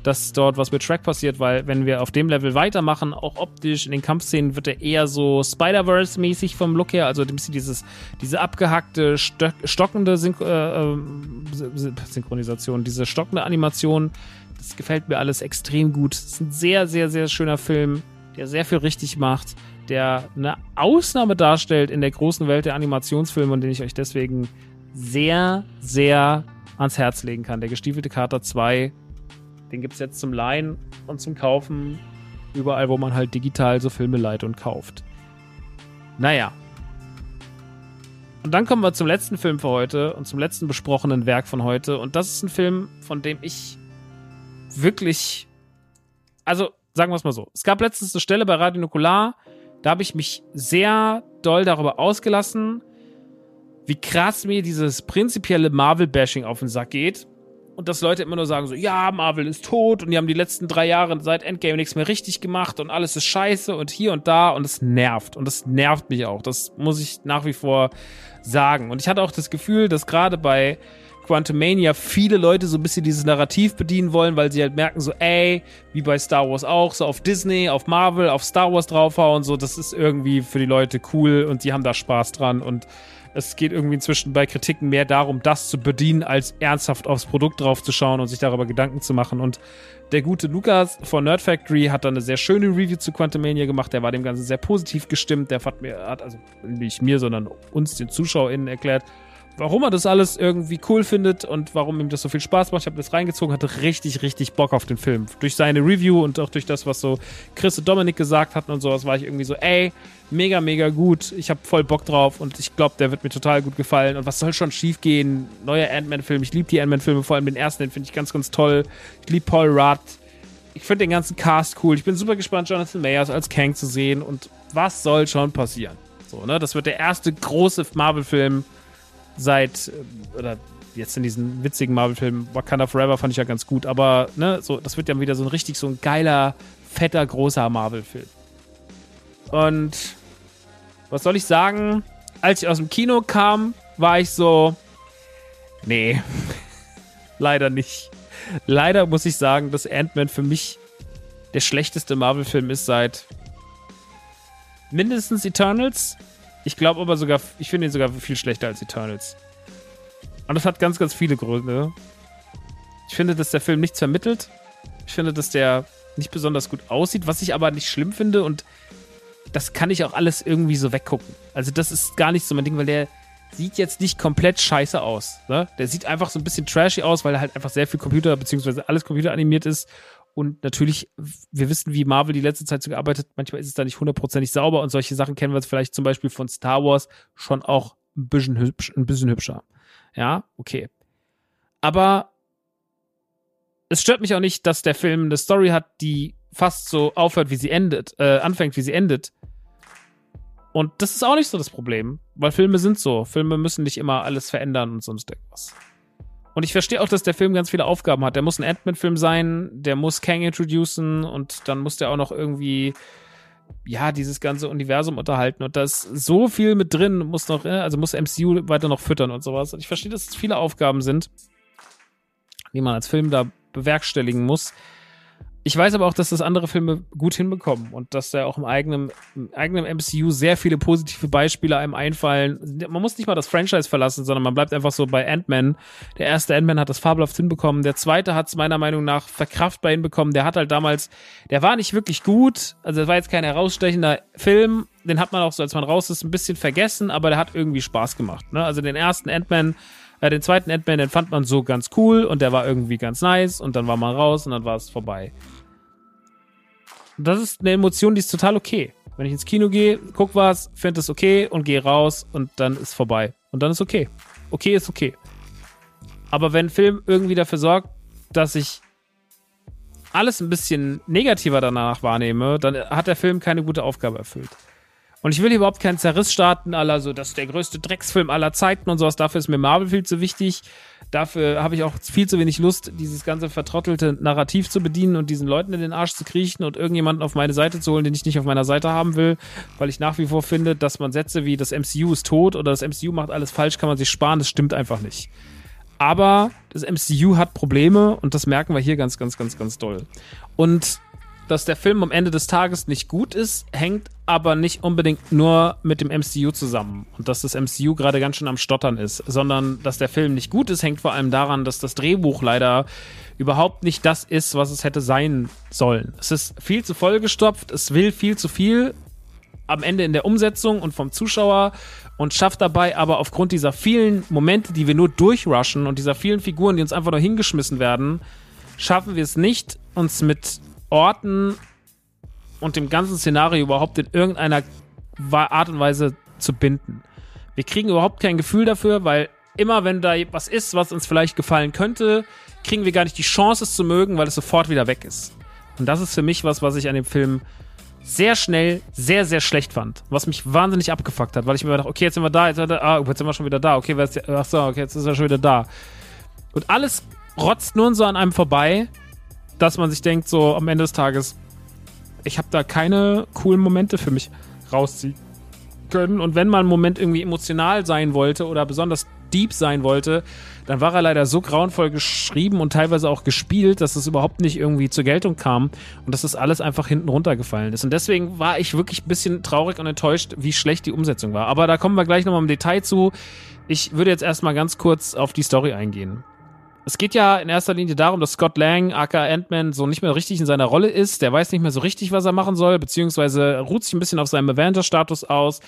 dass dort was mit Track passiert, weil wenn wir auf dem Level weitermachen, auch optisch in den Kampfszenen wird er eher so Spider-Verse-mäßig vom Look her, also ein bisschen dieses, diese abgehackte, stockende Syn äh, äh, Synchronisation, diese stockende Animation, das gefällt mir alles extrem gut. Es ist ein sehr, sehr, sehr schöner Film, der sehr viel richtig macht, der eine Ausnahme darstellt in der großen Welt der Animationsfilme und den ich euch deswegen sehr, sehr ans Herz legen kann. Der gestiefelte Kater 2, den gibt es jetzt zum Leihen und zum Kaufen überall, wo man halt digital so Filme leiht und kauft. Naja. Und dann kommen wir zum letzten Film für heute und zum letzten besprochenen Werk von heute. Und das ist ein Film, von dem ich wirklich, also sagen wir es mal so. Es gab letztens eine Stelle bei Radio Nukular, da habe ich mich sehr doll darüber ausgelassen, wie krass mir dieses prinzipielle Marvel-Bashing auf den Sack geht. Und dass Leute immer nur sagen so, ja, Marvel ist tot und die haben die letzten drei Jahre seit Endgame nichts mehr richtig gemacht und alles ist scheiße und hier und da und es nervt. Und es nervt mich auch. Das muss ich nach wie vor sagen. Und ich hatte auch das Gefühl, dass gerade bei Quantumania viele Leute so ein bisschen dieses Narrativ bedienen wollen, weil sie halt merken so, ey, wie bei Star Wars auch, so auf Disney, auf Marvel, auf Star Wars draufhauen, so, das ist irgendwie für die Leute cool und die haben da Spaß dran und es geht irgendwie inzwischen bei Kritiken mehr darum, das zu bedienen, als ernsthaft aufs Produkt draufzuschauen und sich darüber Gedanken zu machen. Und der gute Lukas von Nerd Factory hat dann eine sehr schöne Review zu Quantumania gemacht. Der war dem Ganzen sehr positiv gestimmt. Der hat mir, hat also nicht mir, sondern uns, den ZuschauerInnen, erklärt, warum er das alles irgendwie cool findet und warum ihm das so viel Spaß macht. Ich habe das reingezogen, hatte richtig, richtig Bock auf den Film. Durch seine Review und auch durch das, was so Chris und Dominik gesagt hatten und sowas, war ich irgendwie so, ey, mega, mega gut. Ich habe voll Bock drauf und ich glaube, der wird mir total gut gefallen. Und was soll schon schief gehen? Neuer Ant-Man-Film. Ich liebe die Ant-Man-Filme, vor allem den ersten, den finde ich ganz, ganz toll. Ich liebe Paul Rudd. Ich finde den ganzen Cast cool. Ich bin super gespannt, Jonathan Mayers als Kang zu sehen. Und was soll schon passieren? So, ne? Das wird der erste große Marvel-Film seit, äh, oder jetzt in diesen witzigen Marvel-Filmen, Wakanda Forever fand ich ja ganz gut, aber ne, so, das wird ja wieder so ein richtig so ein geiler, fetter, großer Marvel-Film. Und was soll ich sagen? Als ich aus dem Kino kam, war ich so, nee, *laughs* leider nicht. Leider muss ich sagen, dass Ant-Man für mich der schlechteste Marvel-Film ist seit mindestens Eternals. Ich glaube aber sogar, ich finde ihn sogar viel schlechter als Eternals. Und das hat ganz, ganz viele Gründe. Ich finde, dass der Film nichts vermittelt. Ich finde, dass der nicht besonders gut aussieht, was ich aber nicht schlimm finde und das kann ich auch alles irgendwie so weggucken. Also das ist gar nicht so mein Ding, weil der sieht jetzt nicht komplett scheiße aus. Ne? Der sieht einfach so ein bisschen trashy aus, weil halt einfach sehr viel Computer, beziehungsweise alles computeranimiert ist und natürlich, wir wissen, wie Marvel die letzte Zeit so gearbeitet, manchmal ist es da nicht hundertprozentig sauber und solche Sachen kennen wir vielleicht zum Beispiel von Star Wars schon auch ein bisschen, hübsch, ein bisschen hübscher. Ja, okay. Aber es stört mich auch nicht, dass der Film eine Story hat, die fast so aufhört, wie sie endet, äh, anfängt, wie sie endet. Und das ist auch nicht so das Problem, weil Filme sind so. Filme müssen nicht immer alles verändern und sonst irgendwas. Und ich verstehe auch, dass der Film ganz viele Aufgaben hat. Der muss ein Ant-Man-Film sein, der muss Kang introducen und dann muss der auch noch irgendwie, ja, dieses ganze Universum unterhalten. Und da ist so viel mit drin, muss noch, äh, also muss MCU weiter noch füttern und sowas. Und ich verstehe, dass es viele Aufgaben sind, die man als Film da bewerkstelligen muss. Ich weiß aber auch, dass das andere Filme gut hinbekommen und dass da auch im eigenen, im eigenen MCU sehr viele positive Beispiele einem einfallen. Man muss nicht mal das Franchise verlassen, sondern man bleibt einfach so bei Ant-Man. Der erste Ant-Man hat das fabelhaft hinbekommen. Der zweite hat es meiner Meinung nach verkraftbar hinbekommen. Der hat halt damals, der war nicht wirklich gut. Also, das war jetzt kein herausstechender Film. Den hat man auch so, als man raus ist, ein bisschen vergessen, aber der hat irgendwie Spaß gemacht. Ne? Also, den ersten Ant-Man äh, den zweiten Ant-Man, den fand man so ganz cool und der war irgendwie ganz nice und dann war man raus und dann war es vorbei das ist eine Emotion, die ist total okay. Wenn ich ins Kino gehe, guck was, finde es okay und gehe raus und dann ist vorbei. Und dann ist okay. Okay ist okay. Aber wenn Film irgendwie dafür sorgt, dass ich alles ein bisschen negativer danach wahrnehme, dann hat der Film keine gute Aufgabe erfüllt. Und ich will hier überhaupt keinen Zerriss starten, aller so, das ist der größte Drecksfilm aller Zeiten und sowas. Dafür ist mir Marvel viel zu wichtig. Dafür habe ich auch viel zu wenig Lust, dieses ganze vertrottelte Narrativ zu bedienen und diesen Leuten in den Arsch zu kriechen und irgendjemanden auf meine Seite zu holen, den ich nicht auf meiner Seite haben will, weil ich nach wie vor finde, dass man Sätze wie das MCU ist tot oder das MCU macht alles falsch, kann man sich sparen. Das stimmt einfach nicht. Aber das MCU hat Probleme und das merken wir hier ganz, ganz, ganz, ganz doll. Und dass der Film am Ende des Tages nicht gut ist, hängt aber nicht unbedingt nur mit dem MCU zusammen und dass das MCU gerade ganz schön am Stottern ist, sondern dass der Film nicht gut ist, hängt vor allem daran, dass das Drehbuch leider überhaupt nicht das ist, was es hätte sein sollen. Es ist viel zu vollgestopft, es will viel zu viel am Ende in der Umsetzung und vom Zuschauer und schafft dabei aber aufgrund dieser vielen Momente, die wir nur durchrushen und dieser vielen Figuren, die uns einfach nur hingeschmissen werden, schaffen wir es nicht, uns mit Orten und dem ganzen Szenario überhaupt in irgendeiner Art und Weise zu binden. Wir kriegen überhaupt kein Gefühl dafür, weil immer wenn da was ist, was uns vielleicht gefallen könnte, kriegen wir gar nicht die Chance, es zu mögen, weil es sofort wieder weg ist. Und das ist für mich was, was ich an dem Film sehr schnell, sehr, sehr schlecht fand. Was mich wahnsinnig abgefuckt hat, weil ich mir dachte, okay, jetzt sind wir da, jetzt sind wir, da, ah, jetzt sind wir schon wieder da, okay, ach so, okay, jetzt ist er schon wieder da. Und alles rotzt nun so an einem vorbei dass man sich denkt, so am Ende des Tages, ich habe da keine coolen Momente für mich rausziehen können. Und wenn mal ein Moment irgendwie emotional sein wollte oder besonders deep sein wollte, dann war er leider so grauenvoll geschrieben und teilweise auch gespielt, dass es überhaupt nicht irgendwie zur Geltung kam und dass das alles einfach hinten runtergefallen ist. Und deswegen war ich wirklich ein bisschen traurig und enttäuscht, wie schlecht die Umsetzung war. Aber da kommen wir gleich nochmal im Detail zu. Ich würde jetzt erstmal ganz kurz auf die Story eingehen. Es geht ja in erster Linie darum, dass Scott Lang, aka Ant-Man, so nicht mehr richtig in seiner Rolle ist. Der weiß nicht mehr so richtig, was er machen soll, beziehungsweise ruht sich ein bisschen auf seinem Avenger-Status aus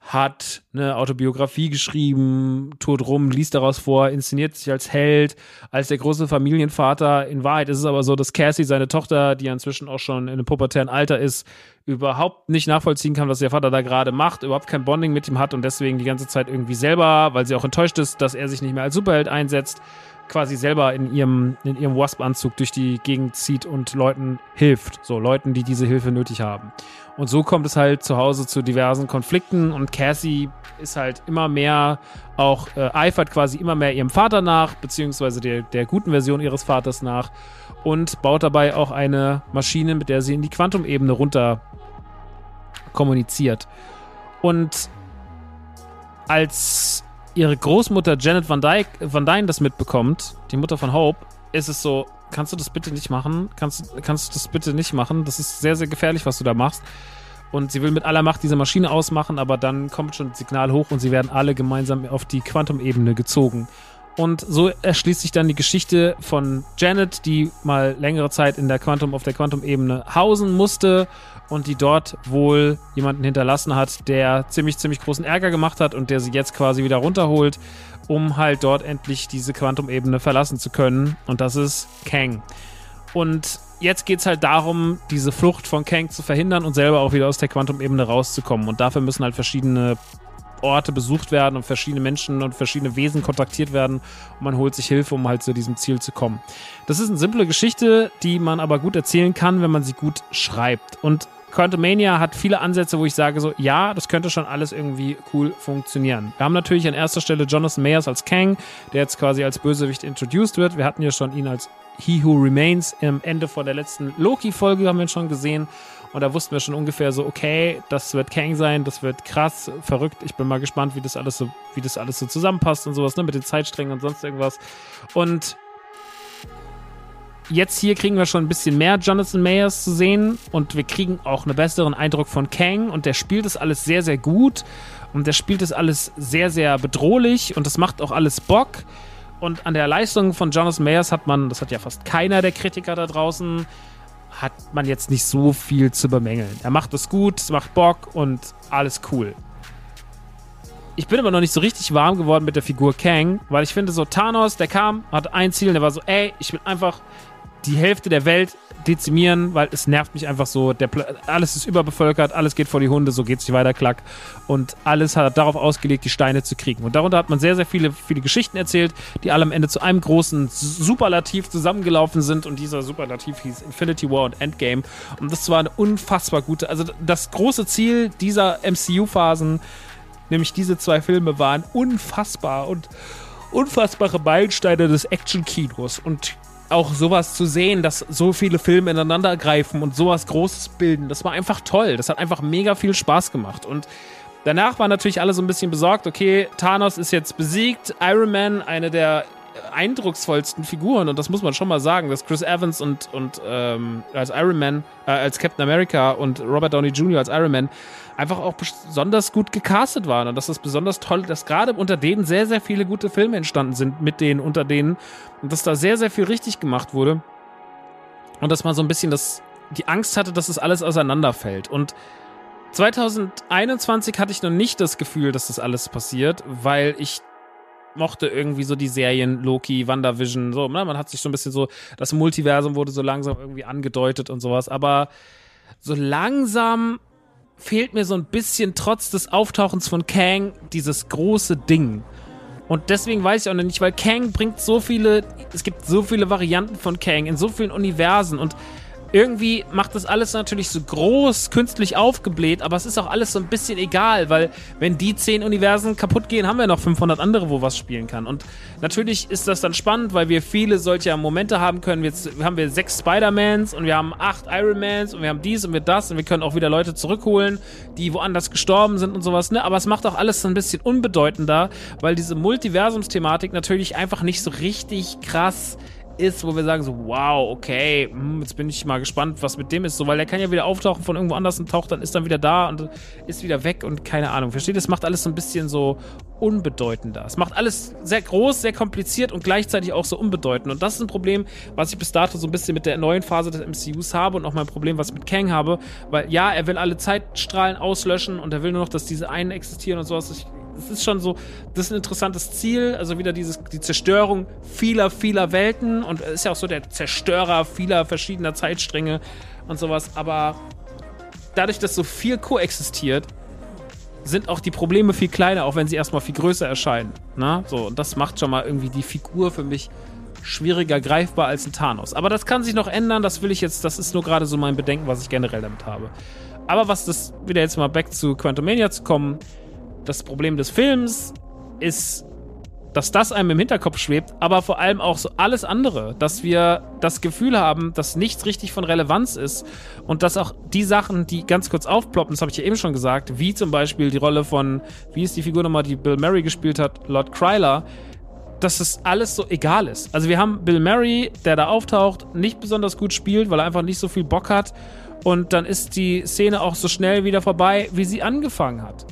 hat eine Autobiografie geschrieben, tourt rum, liest daraus vor, inszeniert sich als Held, als der große Familienvater. In Wahrheit ist es aber so, dass Cassie, seine Tochter, die ja inzwischen auch schon in einem pubertären Alter ist, überhaupt nicht nachvollziehen kann, was der Vater da gerade macht, überhaupt kein Bonding mit ihm hat und deswegen die ganze Zeit irgendwie selber, weil sie auch enttäuscht ist, dass er sich nicht mehr als Superheld einsetzt, quasi selber in ihrem, in ihrem Wasp-Anzug durch die Gegend zieht und Leuten hilft. So, Leuten, die diese Hilfe nötig haben. Und so kommt es halt zu Hause zu diversen Konflikten und Cassie ist halt immer mehr auch, äh, eifert quasi immer mehr ihrem Vater nach, beziehungsweise der, der guten Version ihres Vaters nach und baut dabei auch eine Maschine, mit der sie in die Quantumebene runter kommuniziert. Und als ihre Großmutter Janet Van, Dyke, Van Dyne das mitbekommt, die Mutter von Hope, ist es so, kannst du das bitte nicht machen? Kannst, kannst du das bitte nicht machen? Das ist sehr, sehr gefährlich, was du da machst. Und sie will mit aller Macht diese Maschine ausmachen, aber dann kommt schon das Signal hoch und sie werden alle gemeinsam auf die Quantumebene gezogen. Und so erschließt sich dann die Geschichte von Janet, die mal längere Zeit in der Quantum, auf der Quantumebene hausen musste und die dort wohl jemanden hinterlassen hat, der ziemlich, ziemlich großen Ärger gemacht hat und der sie jetzt quasi wieder runterholt, um halt dort endlich diese Quantumebene verlassen zu können. Und das ist Kang. Und jetzt geht es halt darum, diese Flucht von Kang zu verhindern und selber auch wieder aus der Quantumebene rauszukommen. Und dafür müssen halt verschiedene Orte besucht werden und verschiedene Menschen und verschiedene Wesen kontaktiert werden und man holt sich Hilfe, um halt zu diesem Ziel zu kommen. Das ist eine simple Geschichte, die man aber gut erzählen kann, wenn man sie gut schreibt. Und Quantumania hat viele Ansätze, wo ich sage so, ja, das könnte schon alles irgendwie cool funktionieren. Wir haben natürlich an erster Stelle Jonathan Mayers als Kang, der jetzt quasi als Bösewicht introduced wird. Wir hatten ja schon ihn als He Who Remains am Ende von der letzten Loki-Folge, haben wir schon gesehen. Und da wussten wir schon ungefähr so, okay, das wird Kang sein, das wird krass, verrückt. Ich bin mal gespannt, wie das alles so, wie das alles so zusammenpasst und sowas, ne, mit den Zeitsträngen und sonst irgendwas. Und jetzt hier kriegen wir schon ein bisschen mehr Jonathan Mayers zu sehen und wir kriegen auch einen besseren Eindruck von Kang und der spielt das alles sehr, sehr gut und der spielt das alles sehr, sehr bedrohlich und das macht auch alles Bock. Und an der Leistung von Jonathan Mayers hat man, das hat ja fast keiner der Kritiker da draußen, hat man jetzt nicht so viel zu bemängeln. Er macht es gut, es macht Bock und alles cool. Ich bin aber noch nicht so richtig warm geworden mit der Figur Kang, weil ich finde, so Thanos, der kam, hat ein Ziel, der war so, ey, ich will einfach die Hälfte der Welt dezimieren, weil es nervt mich einfach so. Der, alles ist überbevölkert, alles geht vor die Hunde, so geht es nicht weiter, klack. Und alles hat darauf ausgelegt, die Steine zu kriegen. Und darunter hat man sehr, sehr viele, viele Geschichten erzählt, die alle am Ende zu einem großen Superlativ zusammengelaufen sind. Und dieser Superlativ hieß Infinity War und Endgame. Und das war eine unfassbar gute, also das große Ziel dieser MCU-Phasen, nämlich diese zwei Filme, waren unfassbar und unfassbare Meilensteine des Action-Kinos. Und auch sowas zu sehen, dass so viele Filme ineinander greifen und sowas Großes bilden, das war einfach toll. Das hat einfach mega viel Spaß gemacht. Und danach waren natürlich alle so ein bisschen besorgt, okay, Thanos ist jetzt besiegt, Iron Man, eine der eindrucksvollsten Figuren, und das muss man schon mal sagen, dass Chris Evans und, und ähm, als Iron Man, äh, als Captain America und Robert Downey Jr. als Iron Man einfach auch besonders gut gecastet waren. Und dass das besonders toll, dass gerade unter denen sehr, sehr viele gute Filme entstanden sind, mit denen, unter denen, und dass da sehr, sehr viel richtig gemacht wurde. Und dass man so ein bisschen das, die Angst hatte, dass das alles auseinanderfällt. Und 2021 hatte ich noch nicht das Gefühl, dass das alles passiert, weil ich mochte irgendwie so die Serien Loki, WandaVision, so, ne? man hat sich so ein bisschen so, das Multiversum wurde so langsam irgendwie angedeutet und sowas, aber so langsam fehlt mir so ein bisschen trotz des Auftauchens von Kang dieses große Ding. Und deswegen weiß ich auch noch nicht, weil Kang bringt so viele, es gibt so viele Varianten von Kang in so vielen Universen und irgendwie macht das alles natürlich so groß, künstlich aufgebläht, aber es ist auch alles so ein bisschen egal, weil wenn die zehn Universen kaputt gehen, haben wir noch 500 andere, wo was spielen kann. Und natürlich ist das dann spannend, weil wir viele solcher Momente haben können. Jetzt haben wir sechs Spider-Mans und wir haben acht Iron-Mans und wir haben dies und wir das und wir können auch wieder Leute zurückholen, die woanders gestorben sind und sowas, ne? Aber es macht auch alles so ein bisschen unbedeutender, weil diese Multiversumsthematik natürlich einfach nicht so richtig krass ist, wo wir sagen so, wow, okay, hm, jetzt bin ich mal gespannt, was mit dem ist, so, weil der kann ja wieder auftauchen von irgendwo anders und taucht dann, ist dann wieder da und ist wieder weg und keine Ahnung. Versteht? Das macht alles so ein bisschen so unbedeutender. Es macht alles sehr groß, sehr kompliziert und gleichzeitig auch so unbedeutend. Und das ist ein Problem, was ich bis dato so ein bisschen mit der neuen Phase des MCUs habe und auch mein Problem, was ich mit Kang habe, weil ja, er will alle Zeitstrahlen auslöschen und er will nur noch, dass diese einen existieren und sowas. Ich, es ist schon so, das ist ein interessantes Ziel, also wieder dieses, die Zerstörung vieler, vieler Welten und er ist ja auch so der Zerstörer vieler verschiedener Zeitstränge und sowas, aber dadurch, dass so viel koexistiert, sind auch die Probleme viel kleiner, auch wenn sie erstmal viel größer erscheinen. Na? So, und das macht schon mal irgendwie die Figur für mich schwieriger greifbar als ein Thanos. Aber das kann sich noch ändern, das will ich jetzt, das ist nur gerade so mein Bedenken, was ich generell damit habe. Aber was das, wieder jetzt mal back zu Quantumania zu kommen, das Problem des Films ist, dass das einem im Hinterkopf schwebt, aber vor allem auch so alles andere, dass wir das Gefühl haben, dass nichts richtig von Relevanz ist und dass auch die Sachen, die ganz kurz aufploppen, das habe ich ja eben schon gesagt, wie zum Beispiel die Rolle von, wie ist die Figur nochmal, die Bill Murray gespielt hat, Lord Kryler, dass es alles so egal ist. Also wir haben Bill Murray, der da auftaucht, nicht besonders gut spielt, weil er einfach nicht so viel Bock hat und dann ist die Szene auch so schnell wieder vorbei, wie sie angefangen hat.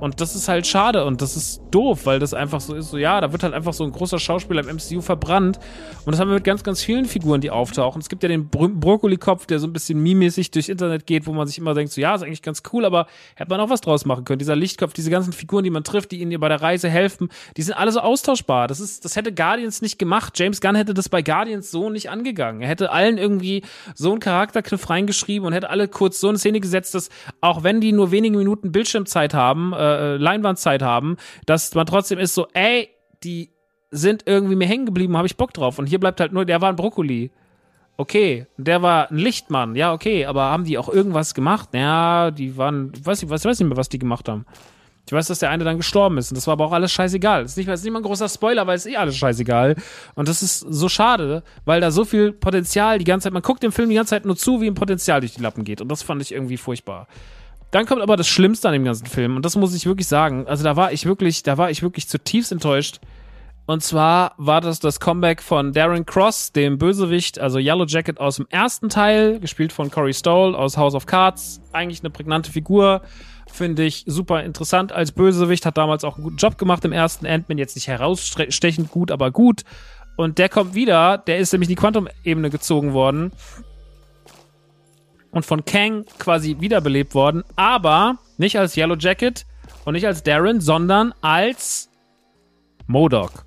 Und das ist halt schade und das ist doof, weil das einfach so ist, so ja, da wird halt einfach so ein großer Schauspieler im MCU verbrannt. Und das haben wir mit ganz, ganz vielen Figuren, die auftauchen. Es gibt ja den Bro Brokkoli-Kopf, der so ein bisschen mimäßig durchs Internet geht, wo man sich immer denkt, so ja, ist eigentlich ganz cool, aber hätte man auch was draus machen können. Dieser Lichtkopf, diese ganzen Figuren, die man trifft, die ihnen bei der Reise helfen, die sind alle so austauschbar. Das ist, das hätte Guardians nicht gemacht. James Gunn hätte das bei Guardians so nicht angegangen. Er hätte allen irgendwie so einen Charakterkniff reingeschrieben und hätte alle kurz so eine Szene gesetzt, dass auch wenn die nur wenige Minuten Bildschirmzeit haben, äh, äh, Leinwandzeit haben, dass man trotzdem ist so, ey, die sind irgendwie mir hängen geblieben, habe ich Bock drauf. Und hier bleibt halt nur, der war ein Brokkoli. Okay, der war ein Lichtmann, ja, okay, aber haben die auch irgendwas gemacht? Ja, die waren, weiß, ich weiß nicht mehr, was die gemacht haben. Ich weiß, dass der eine dann gestorben ist und das war aber auch alles scheißegal. Das ist nicht, das ist nicht mal ein großer Spoiler, weil es eh alles scheißegal. Und das ist so schade, weil da so viel Potenzial die ganze Zeit, man guckt dem Film die ganze Zeit nur zu, wie ein Potenzial durch die Lappen geht. Und das fand ich irgendwie furchtbar. Dann kommt aber das Schlimmste an dem ganzen Film und das muss ich wirklich sagen. Also da war ich wirklich, da war ich wirklich zutiefst enttäuscht. Und zwar war das das Comeback von Darren Cross, dem Bösewicht, also Yellow Jacket aus dem ersten Teil, gespielt von Corey Stoll aus House of Cards. Eigentlich eine prägnante Figur. Finde ich super interessant als Bösewicht. Hat damals auch einen guten Job gemacht im ersten Ant-Man. Jetzt nicht herausstechend gut, aber gut. Und der kommt wieder. Der ist nämlich in die Quantum-Ebene gezogen worden und von Kang quasi wiederbelebt worden, aber nicht als Yellow Jacket und nicht als Darren, sondern als Modok.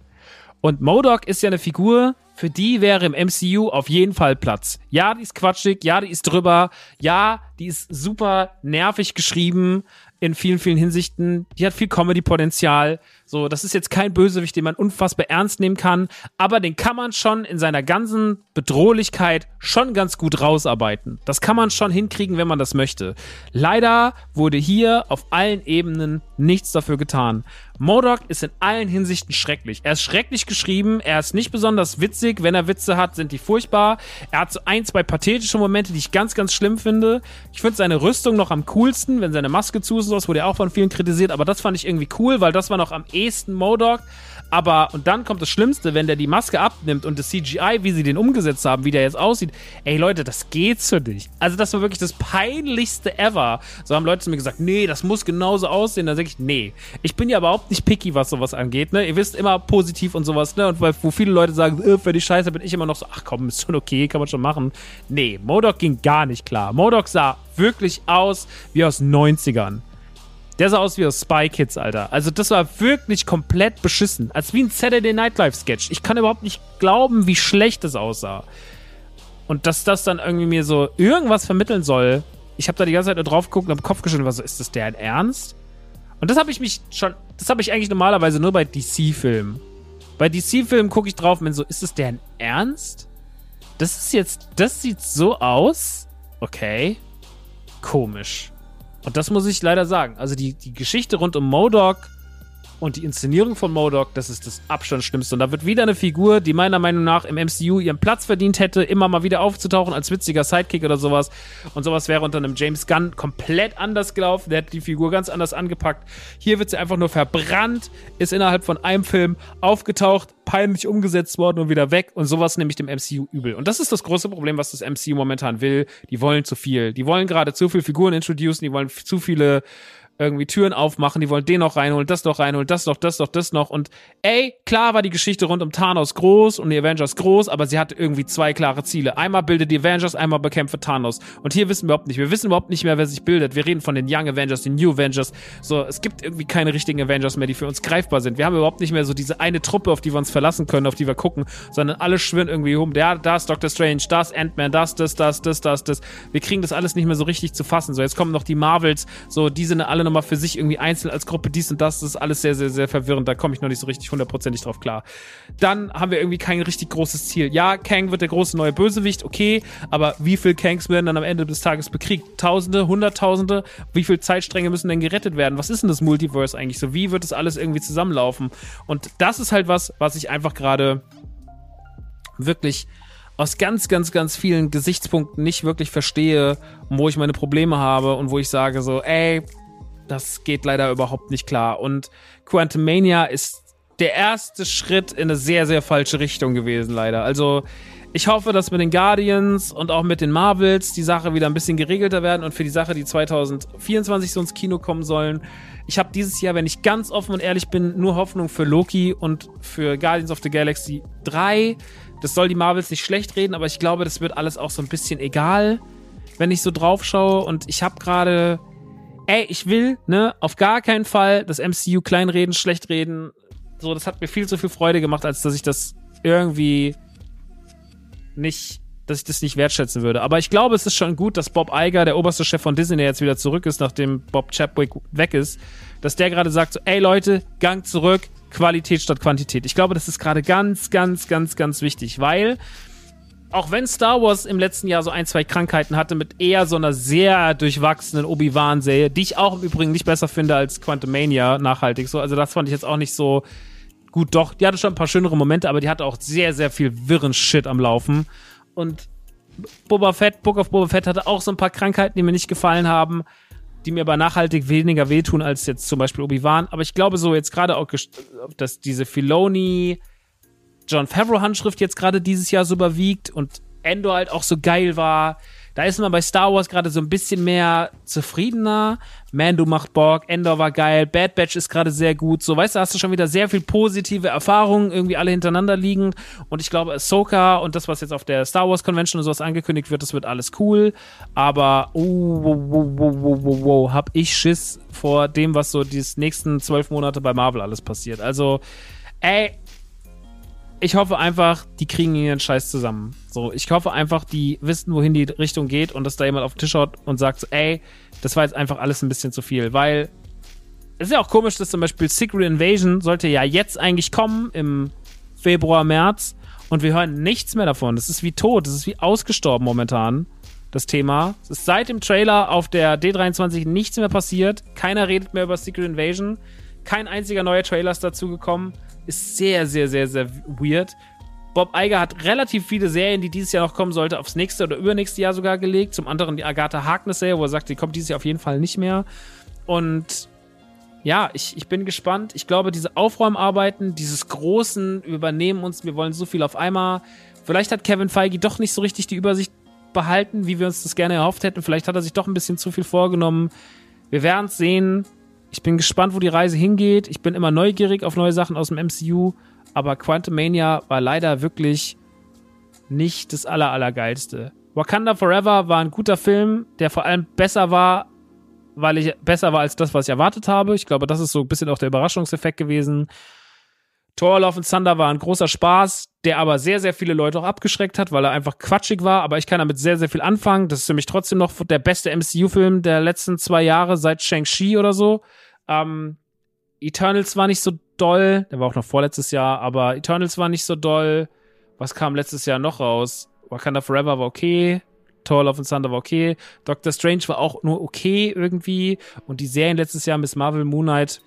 Und Modok ist ja eine Figur, für die wäre im MCU auf jeden Fall Platz. Ja, die ist quatschig, ja, die ist drüber, ja, die ist super nervig geschrieben in vielen, vielen Hinsichten. Die hat viel Comedy-Potenzial. So, das ist jetzt kein Bösewicht, den man unfassbar ernst nehmen kann, aber den kann man schon in seiner ganzen Bedrohlichkeit schon ganz gut rausarbeiten. Das kann man schon hinkriegen, wenn man das möchte. Leider wurde hier auf allen Ebenen nichts dafür getan. Modok ist in allen Hinsichten schrecklich. Er ist schrecklich geschrieben, er ist nicht besonders witzig. Wenn er Witze hat, sind die furchtbar. Er hat so ein, zwei pathetische Momente, die ich ganz, ganz schlimm finde. Ich finde seine Rüstung noch am coolsten, wenn seine Maske zu ist sowas, wurde er auch von vielen kritisiert, aber das fand ich irgendwie cool, weil das war noch am ehesten Modok. Aber, und dann kommt das Schlimmste, wenn der die Maske abnimmt und das CGI, wie sie den umgesetzt haben, wie der jetzt aussieht. Ey Leute, das geht für dich. Also das war wirklich das peinlichste ever. So haben Leute zu mir gesagt, nee, das muss genauso aussehen. Da sage ich, nee. Ich bin ja überhaupt nicht picky, was sowas angeht, ne. Ihr wisst immer positiv und sowas, ne. Und wo viele Leute sagen, äh, für die Scheiße, bin ich immer noch so, ach komm, ist schon okay, kann man schon machen. Nee, Modok ging gar nicht klar. Modok sah wirklich aus wie aus 90ern. Der sah aus wie aus Spy Kids, Alter. Also das war wirklich komplett beschissen. Als wie ein Saturday Night Live Sketch. Ich kann überhaupt nicht glauben, wie schlecht das aussah. Und dass das dann irgendwie mir so irgendwas vermitteln soll. Ich habe da die ganze Zeit nur drauf geguckt und hab Kopf geschüttelt war so, ist das deren Ernst? Und das habe ich mich schon, das habe ich eigentlich normalerweise nur bei DC-Filmen. Bei DC-Filmen gucke ich drauf und bin so, ist das deren Ernst? das ist jetzt, das sieht so aus. Okay. Komisch. Und das muss ich leider sagen. Also die, die Geschichte rund um Modok und die Inszenierung von Modok, das ist das Abstandsschlimmste. Und da wird wieder eine Figur, die meiner Meinung nach im MCU ihren Platz verdient hätte, immer mal wieder aufzutauchen als witziger Sidekick oder sowas. Und sowas wäre unter einem James Gunn komplett anders gelaufen. Der hätte die Figur ganz anders angepackt. Hier wird sie einfach nur verbrannt, ist innerhalb von einem Film aufgetaucht, peinlich umgesetzt worden und wieder weg. Und sowas nehme ich dem MCU übel. Und das ist das große Problem, was das MCU momentan will. Die wollen zu viel. Die wollen gerade zu viele Figuren introducen, die wollen zu viele irgendwie Türen aufmachen, die wollen den noch reinholen, das noch reinholen, das noch, das noch, das noch. Und ey, klar war die Geschichte rund um Thanos groß und die Avengers groß, aber sie hatte irgendwie zwei klare Ziele. Einmal bildet die Avengers, einmal bekämpfe Thanos. Und hier wissen wir überhaupt nicht. Wir wissen überhaupt nicht mehr, wer sich bildet. Wir reden von den Young Avengers, den New Avengers. So, es gibt irgendwie keine richtigen Avengers mehr, die für uns greifbar sind. Wir haben überhaupt nicht mehr so diese eine Truppe, auf die wir uns verlassen können, auf die wir gucken, sondern alle schwirren irgendwie um. Ja, da ist Doctor Strange, da ist Ant-Man, das, das, das, das, das, das. Wir kriegen das alles nicht mehr so richtig zu fassen. So, jetzt kommen noch die Marvels. So, die sind alle nochmal für sich irgendwie einzeln als Gruppe dies und das. Das ist alles sehr, sehr, sehr verwirrend. Da komme ich noch nicht so richtig hundertprozentig drauf klar. Dann haben wir irgendwie kein richtig großes Ziel. Ja, Kang wird der große neue Bösewicht, okay, aber wie viel Kangs werden dann am Ende des Tages bekriegt? Tausende, Hunderttausende? Wie viele Zeitstränge müssen denn gerettet werden? Was ist denn das Multiverse eigentlich so? Wie wird das alles irgendwie zusammenlaufen? Und das ist halt was, was ich einfach gerade wirklich aus ganz, ganz, ganz vielen Gesichtspunkten nicht wirklich verstehe, wo ich meine Probleme habe und wo ich sage so, ey, das geht leider überhaupt nicht klar. Und Quantum Mania ist der erste Schritt in eine sehr, sehr falsche Richtung gewesen, leider. Also, ich hoffe, dass mit den Guardians und auch mit den Marvels die Sache wieder ein bisschen geregelter werden und für die Sache, die 2024 so ins Kino kommen sollen. Ich habe dieses Jahr, wenn ich ganz offen und ehrlich bin, nur Hoffnung für Loki und für Guardians of the Galaxy 3. Das soll die Marvels nicht schlecht reden, aber ich glaube, das wird alles auch so ein bisschen egal, wenn ich so drauf schaue. Und ich habe gerade ey, ich will, ne, auf gar keinen Fall das MCU kleinreden, schlecht reden. So, das hat mir viel zu viel Freude gemacht, als dass ich das irgendwie nicht, dass ich das nicht wertschätzen würde. Aber ich glaube, es ist schon gut, dass Bob Iger, der oberste Chef von Disney, der jetzt wieder zurück ist, nachdem Bob Chapwick weg ist, dass der gerade sagt so, ey Leute, Gang zurück, Qualität statt Quantität. Ich glaube, das ist gerade ganz, ganz, ganz, ganz wichtig, weil auch wenn Star Wars im letzten Jahr so ein, zwei Krankheiten hatte mit eher so einer sehr durchwachsenen Obi-Wan-Serie, die ich auch im Übrigen nicht besser finde als Quantum Mania nachhaltig so. Also das fand ich jetzt auch nicht so gut. Doch, die hatte schon ein paar schönere Momente, aber die hatte auch sehr, sehr viel wirren Shit am Laufen. Und Boba Fett, Book of Boba Fett hatte auch so ein paar Krankheiten, die mir nicht gefallen haben, die mir aber nachhaltig weniger wehtun als jetzt zum Beispiel Obi-Wan. Aber ich glaube so jetzt gerade auch, dass diese Filoni, John Favreau Handschrift jetzt gerade dieses Jahr so überwiegt und Endor halt auch so geil war. Da ist man bei Star Wars gerade so ein bisschen mehr zufriedener. Mando macht Bock, Endor war geil, Bad Batch ist gerade sehr gut. So, weißt du, hast du schon wieder sehr viel positive Erfahrungen irgendwie alle hintereinander liegen. Und ich glaube, Ahsoka und das, was jetzt auf der Star Wars Convention und sowas angekündigt wird, das wird alles cool. Aber, oh, wow, wow, wow, wow, wow, wow, hab ich Schiss vor dem, was so die nächsten zwölf Monate bei Marvel alles passiert. Also, ey, ich hoffe einfach, die kriegen ihren Scheiß zusammen. So, ich hoffe einfach, die wissen, wohin die Richtung geht und dass da jemand auf den Tisch schaut und sagt so, ey, das war jetzt einfach alles ein bisschen zu viel, weil es ist ja auch komisch, dass zum Beispiel Secret Invasion sollte ja jetzt eigentlich kommen im Februar, März und wir hören nichts mehr davon. Das ist wie tot, das ist wie ausgestorben momentan, das Thema. Es ist seit dem Trailer auf der D23 nichts mehr passiert. Keiner redet mehr über Secret Invasion. Kein einziger neuer Trailer ist dazu gekommen ist sehr, sehr, sehr, sehr weird. Bob Iger hat relativ viele Serien, die dieses Jahr noch kommen sollte, aufs nächste oder übernächste Jahr sogar gelegt. Zum anderen die Agatha Harkness-Serie, wo er sagt, die kommt dieses Jahr auf jeden Fall nicht mehr. Und ja, ich, ich bin gespannt. Ich glaube, diese Aufräumarbeiten, dieses großen Übernehmen uns, wir wollen so viel auf einmal. Vielleicht hat Kevin Feige doch nicht so richtig die Übersicht behalten, wie wir uns das gerne erhofft hätten. Vielleicht hat er sich doch ein bisschen zu viel vorgenommen. Wir werden es sehen. Ich bin gespannt, wo die Reise hingeht. Ich bin immer neugierig auf neue Sachen aus dem MCU. Aber Quantum Mania war leider wirklich nicht das aller, allergeilste. Wakanda Forever war ein guter Film, der vor allem besser war, weil ich besser war als das, was ich erwartet habe. Ich glaube, das ist so ein bisschen auch der Überraschungseffekt gewesen. Thor Love and Thunder war ein großer Spaß, der aber sehr, sehr viele Leute auch abgeschreckt hat, weil er einfach quatschig war. Aber ich kann damit sehr, sehr viel anfangen. Das ist für mich trotzdem noch der beste MCU-Film der letzten zwei Jahre seit Shang-Chi oder so. Ähm, Eternals war nicht so doll. Der war auch noch vorletztes Jahr, aber Eternals war nicht so doll. Was kam letztes Jahr noch raus? Wakanda Forever war okay, Thor Love and Thunder war okay, Doctor Strange war auch nur okay irgendwie und die Serien letztes Jahr Miss Marvel, Moon Knight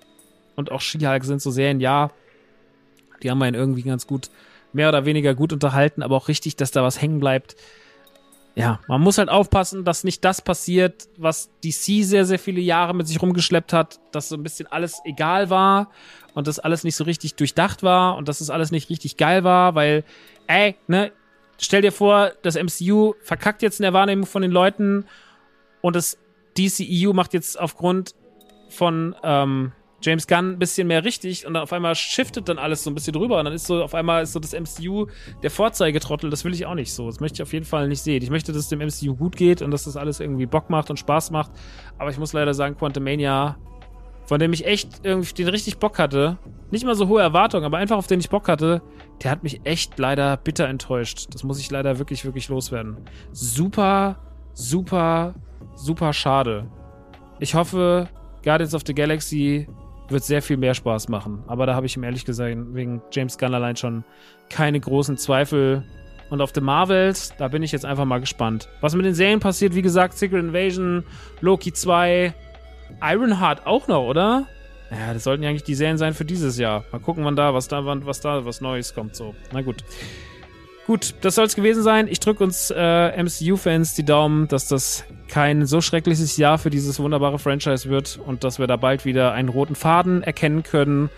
und auch She-Hulk sind so Serien, ja, die haben einen irgendwie ganz gut, mehr oder weniger gut unterhalten, aber auch richtig, dass da was hängen bleibt. Ja, man muss halt aufpassen, dass nicht das passiert, was DC sehr, sehr viele Jahre mit sich rumgeschleppt hat, dass so ein bisschen alles egal war und das alles nicht so richtig durchdacht war und dass es das alles nicht richtig geil war, weil, ey, ne, stell dir vor, das MCU verkackt jetzt in der Wahrnehmung von den Leuten und das DCEU macht jetzt aufgrund von ähm, James Gunn ein bisschen mehr richtig und dann auf einmal shiftet dann alles so ein bisschen drüber und dann ist so auf einmal ist so das MCU der Vorzeigetrottel. Das will ich auch nicht so. Das möchte ich auf jeden Fall nicht sehen. Ich möchte, dass es dem MCU gut geht und dass das alles irgendwie Bock macht und Spaß macht. Aber ich muss leider sagen, Quantumania, von dem ich echt irgendwie den richtig Bock hatte, nicht mal so hohe Erwartungen, aber einfach auf den ich Bock hatte, der hat mich echt leider bitter enttäuscht. Das muss ich leider wirklich, wirklich loswerden. Super, super, super schade. Ich hoffe, Guardians of the Galaxy wird sehr viel mehr Spaß machen. Aber da habe ich ihm ehrlich gesagt wegen James Gunn allein schon keine großen Zweifel. Und auf The Marvels, da bin ich jetzt einfach mal gespannt. Was mit den Serien passiert, wie gesagt, Secret Invasion, Loki 2, Ironheart auch noch, oder? Ja, das sollten ja eigentlich die Serien sein für dieses Jahr. Mal gucken, wann da, was da, was da, was Neues kommt. So, na gut. Gut, das soll es gewesen sein. Ich drücke uns äh, MCU-Fans die Daumen, dass das kein so schreckliches Jahr für dieses wunderbare Franchise wird und dass wir da bald wieder einen roten Faden erkennen können.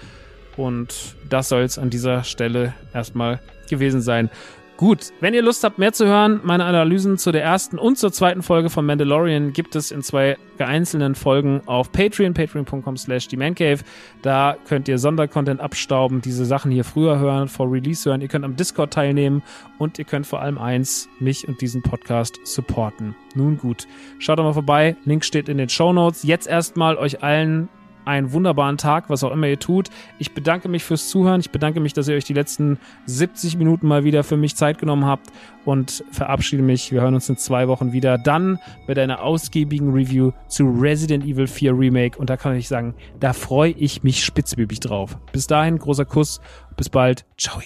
Und das soll es an dieser Stelle erstmal gewesen sein. Gut, wenn ihr Lust habt, mehr zu hören, meine Analysen zu der ersten und zur zweiten Folge von Mandalorian gibt es in zwei einzelnen Folgen auf Patreon, patreon.com slash themancave. Da könnt ihr Sondercontent abstauben, diese Sachen hier früher hören, vor Release hören. Ihr könnt am Discord teilnehmen und ihr könnt vor allem eins, mich und diesen Podcast supporten. Nun gut, schaut doch mal vorbei. Link steht in den Show Notes. Jetzt erstmal euch allen einen wunderbaren Tag, was auch immer ihr tut. Ich bedanke mich fürs Zuhören. Ich bedanke mich, dass ihr euch die letzten 70 Minuten mal wieder für mich Zeit genommen habt und verabschiede mich. Wir hören uns in zwei Wochen wieder. Dann mit einer ausgiebigen Review zu Resident Evil 4 Remake. Und da kann ich sagen, da freue ich mich spitzbübig drauf. Bis dahin, großer Kuss. Bis bald. Ciao.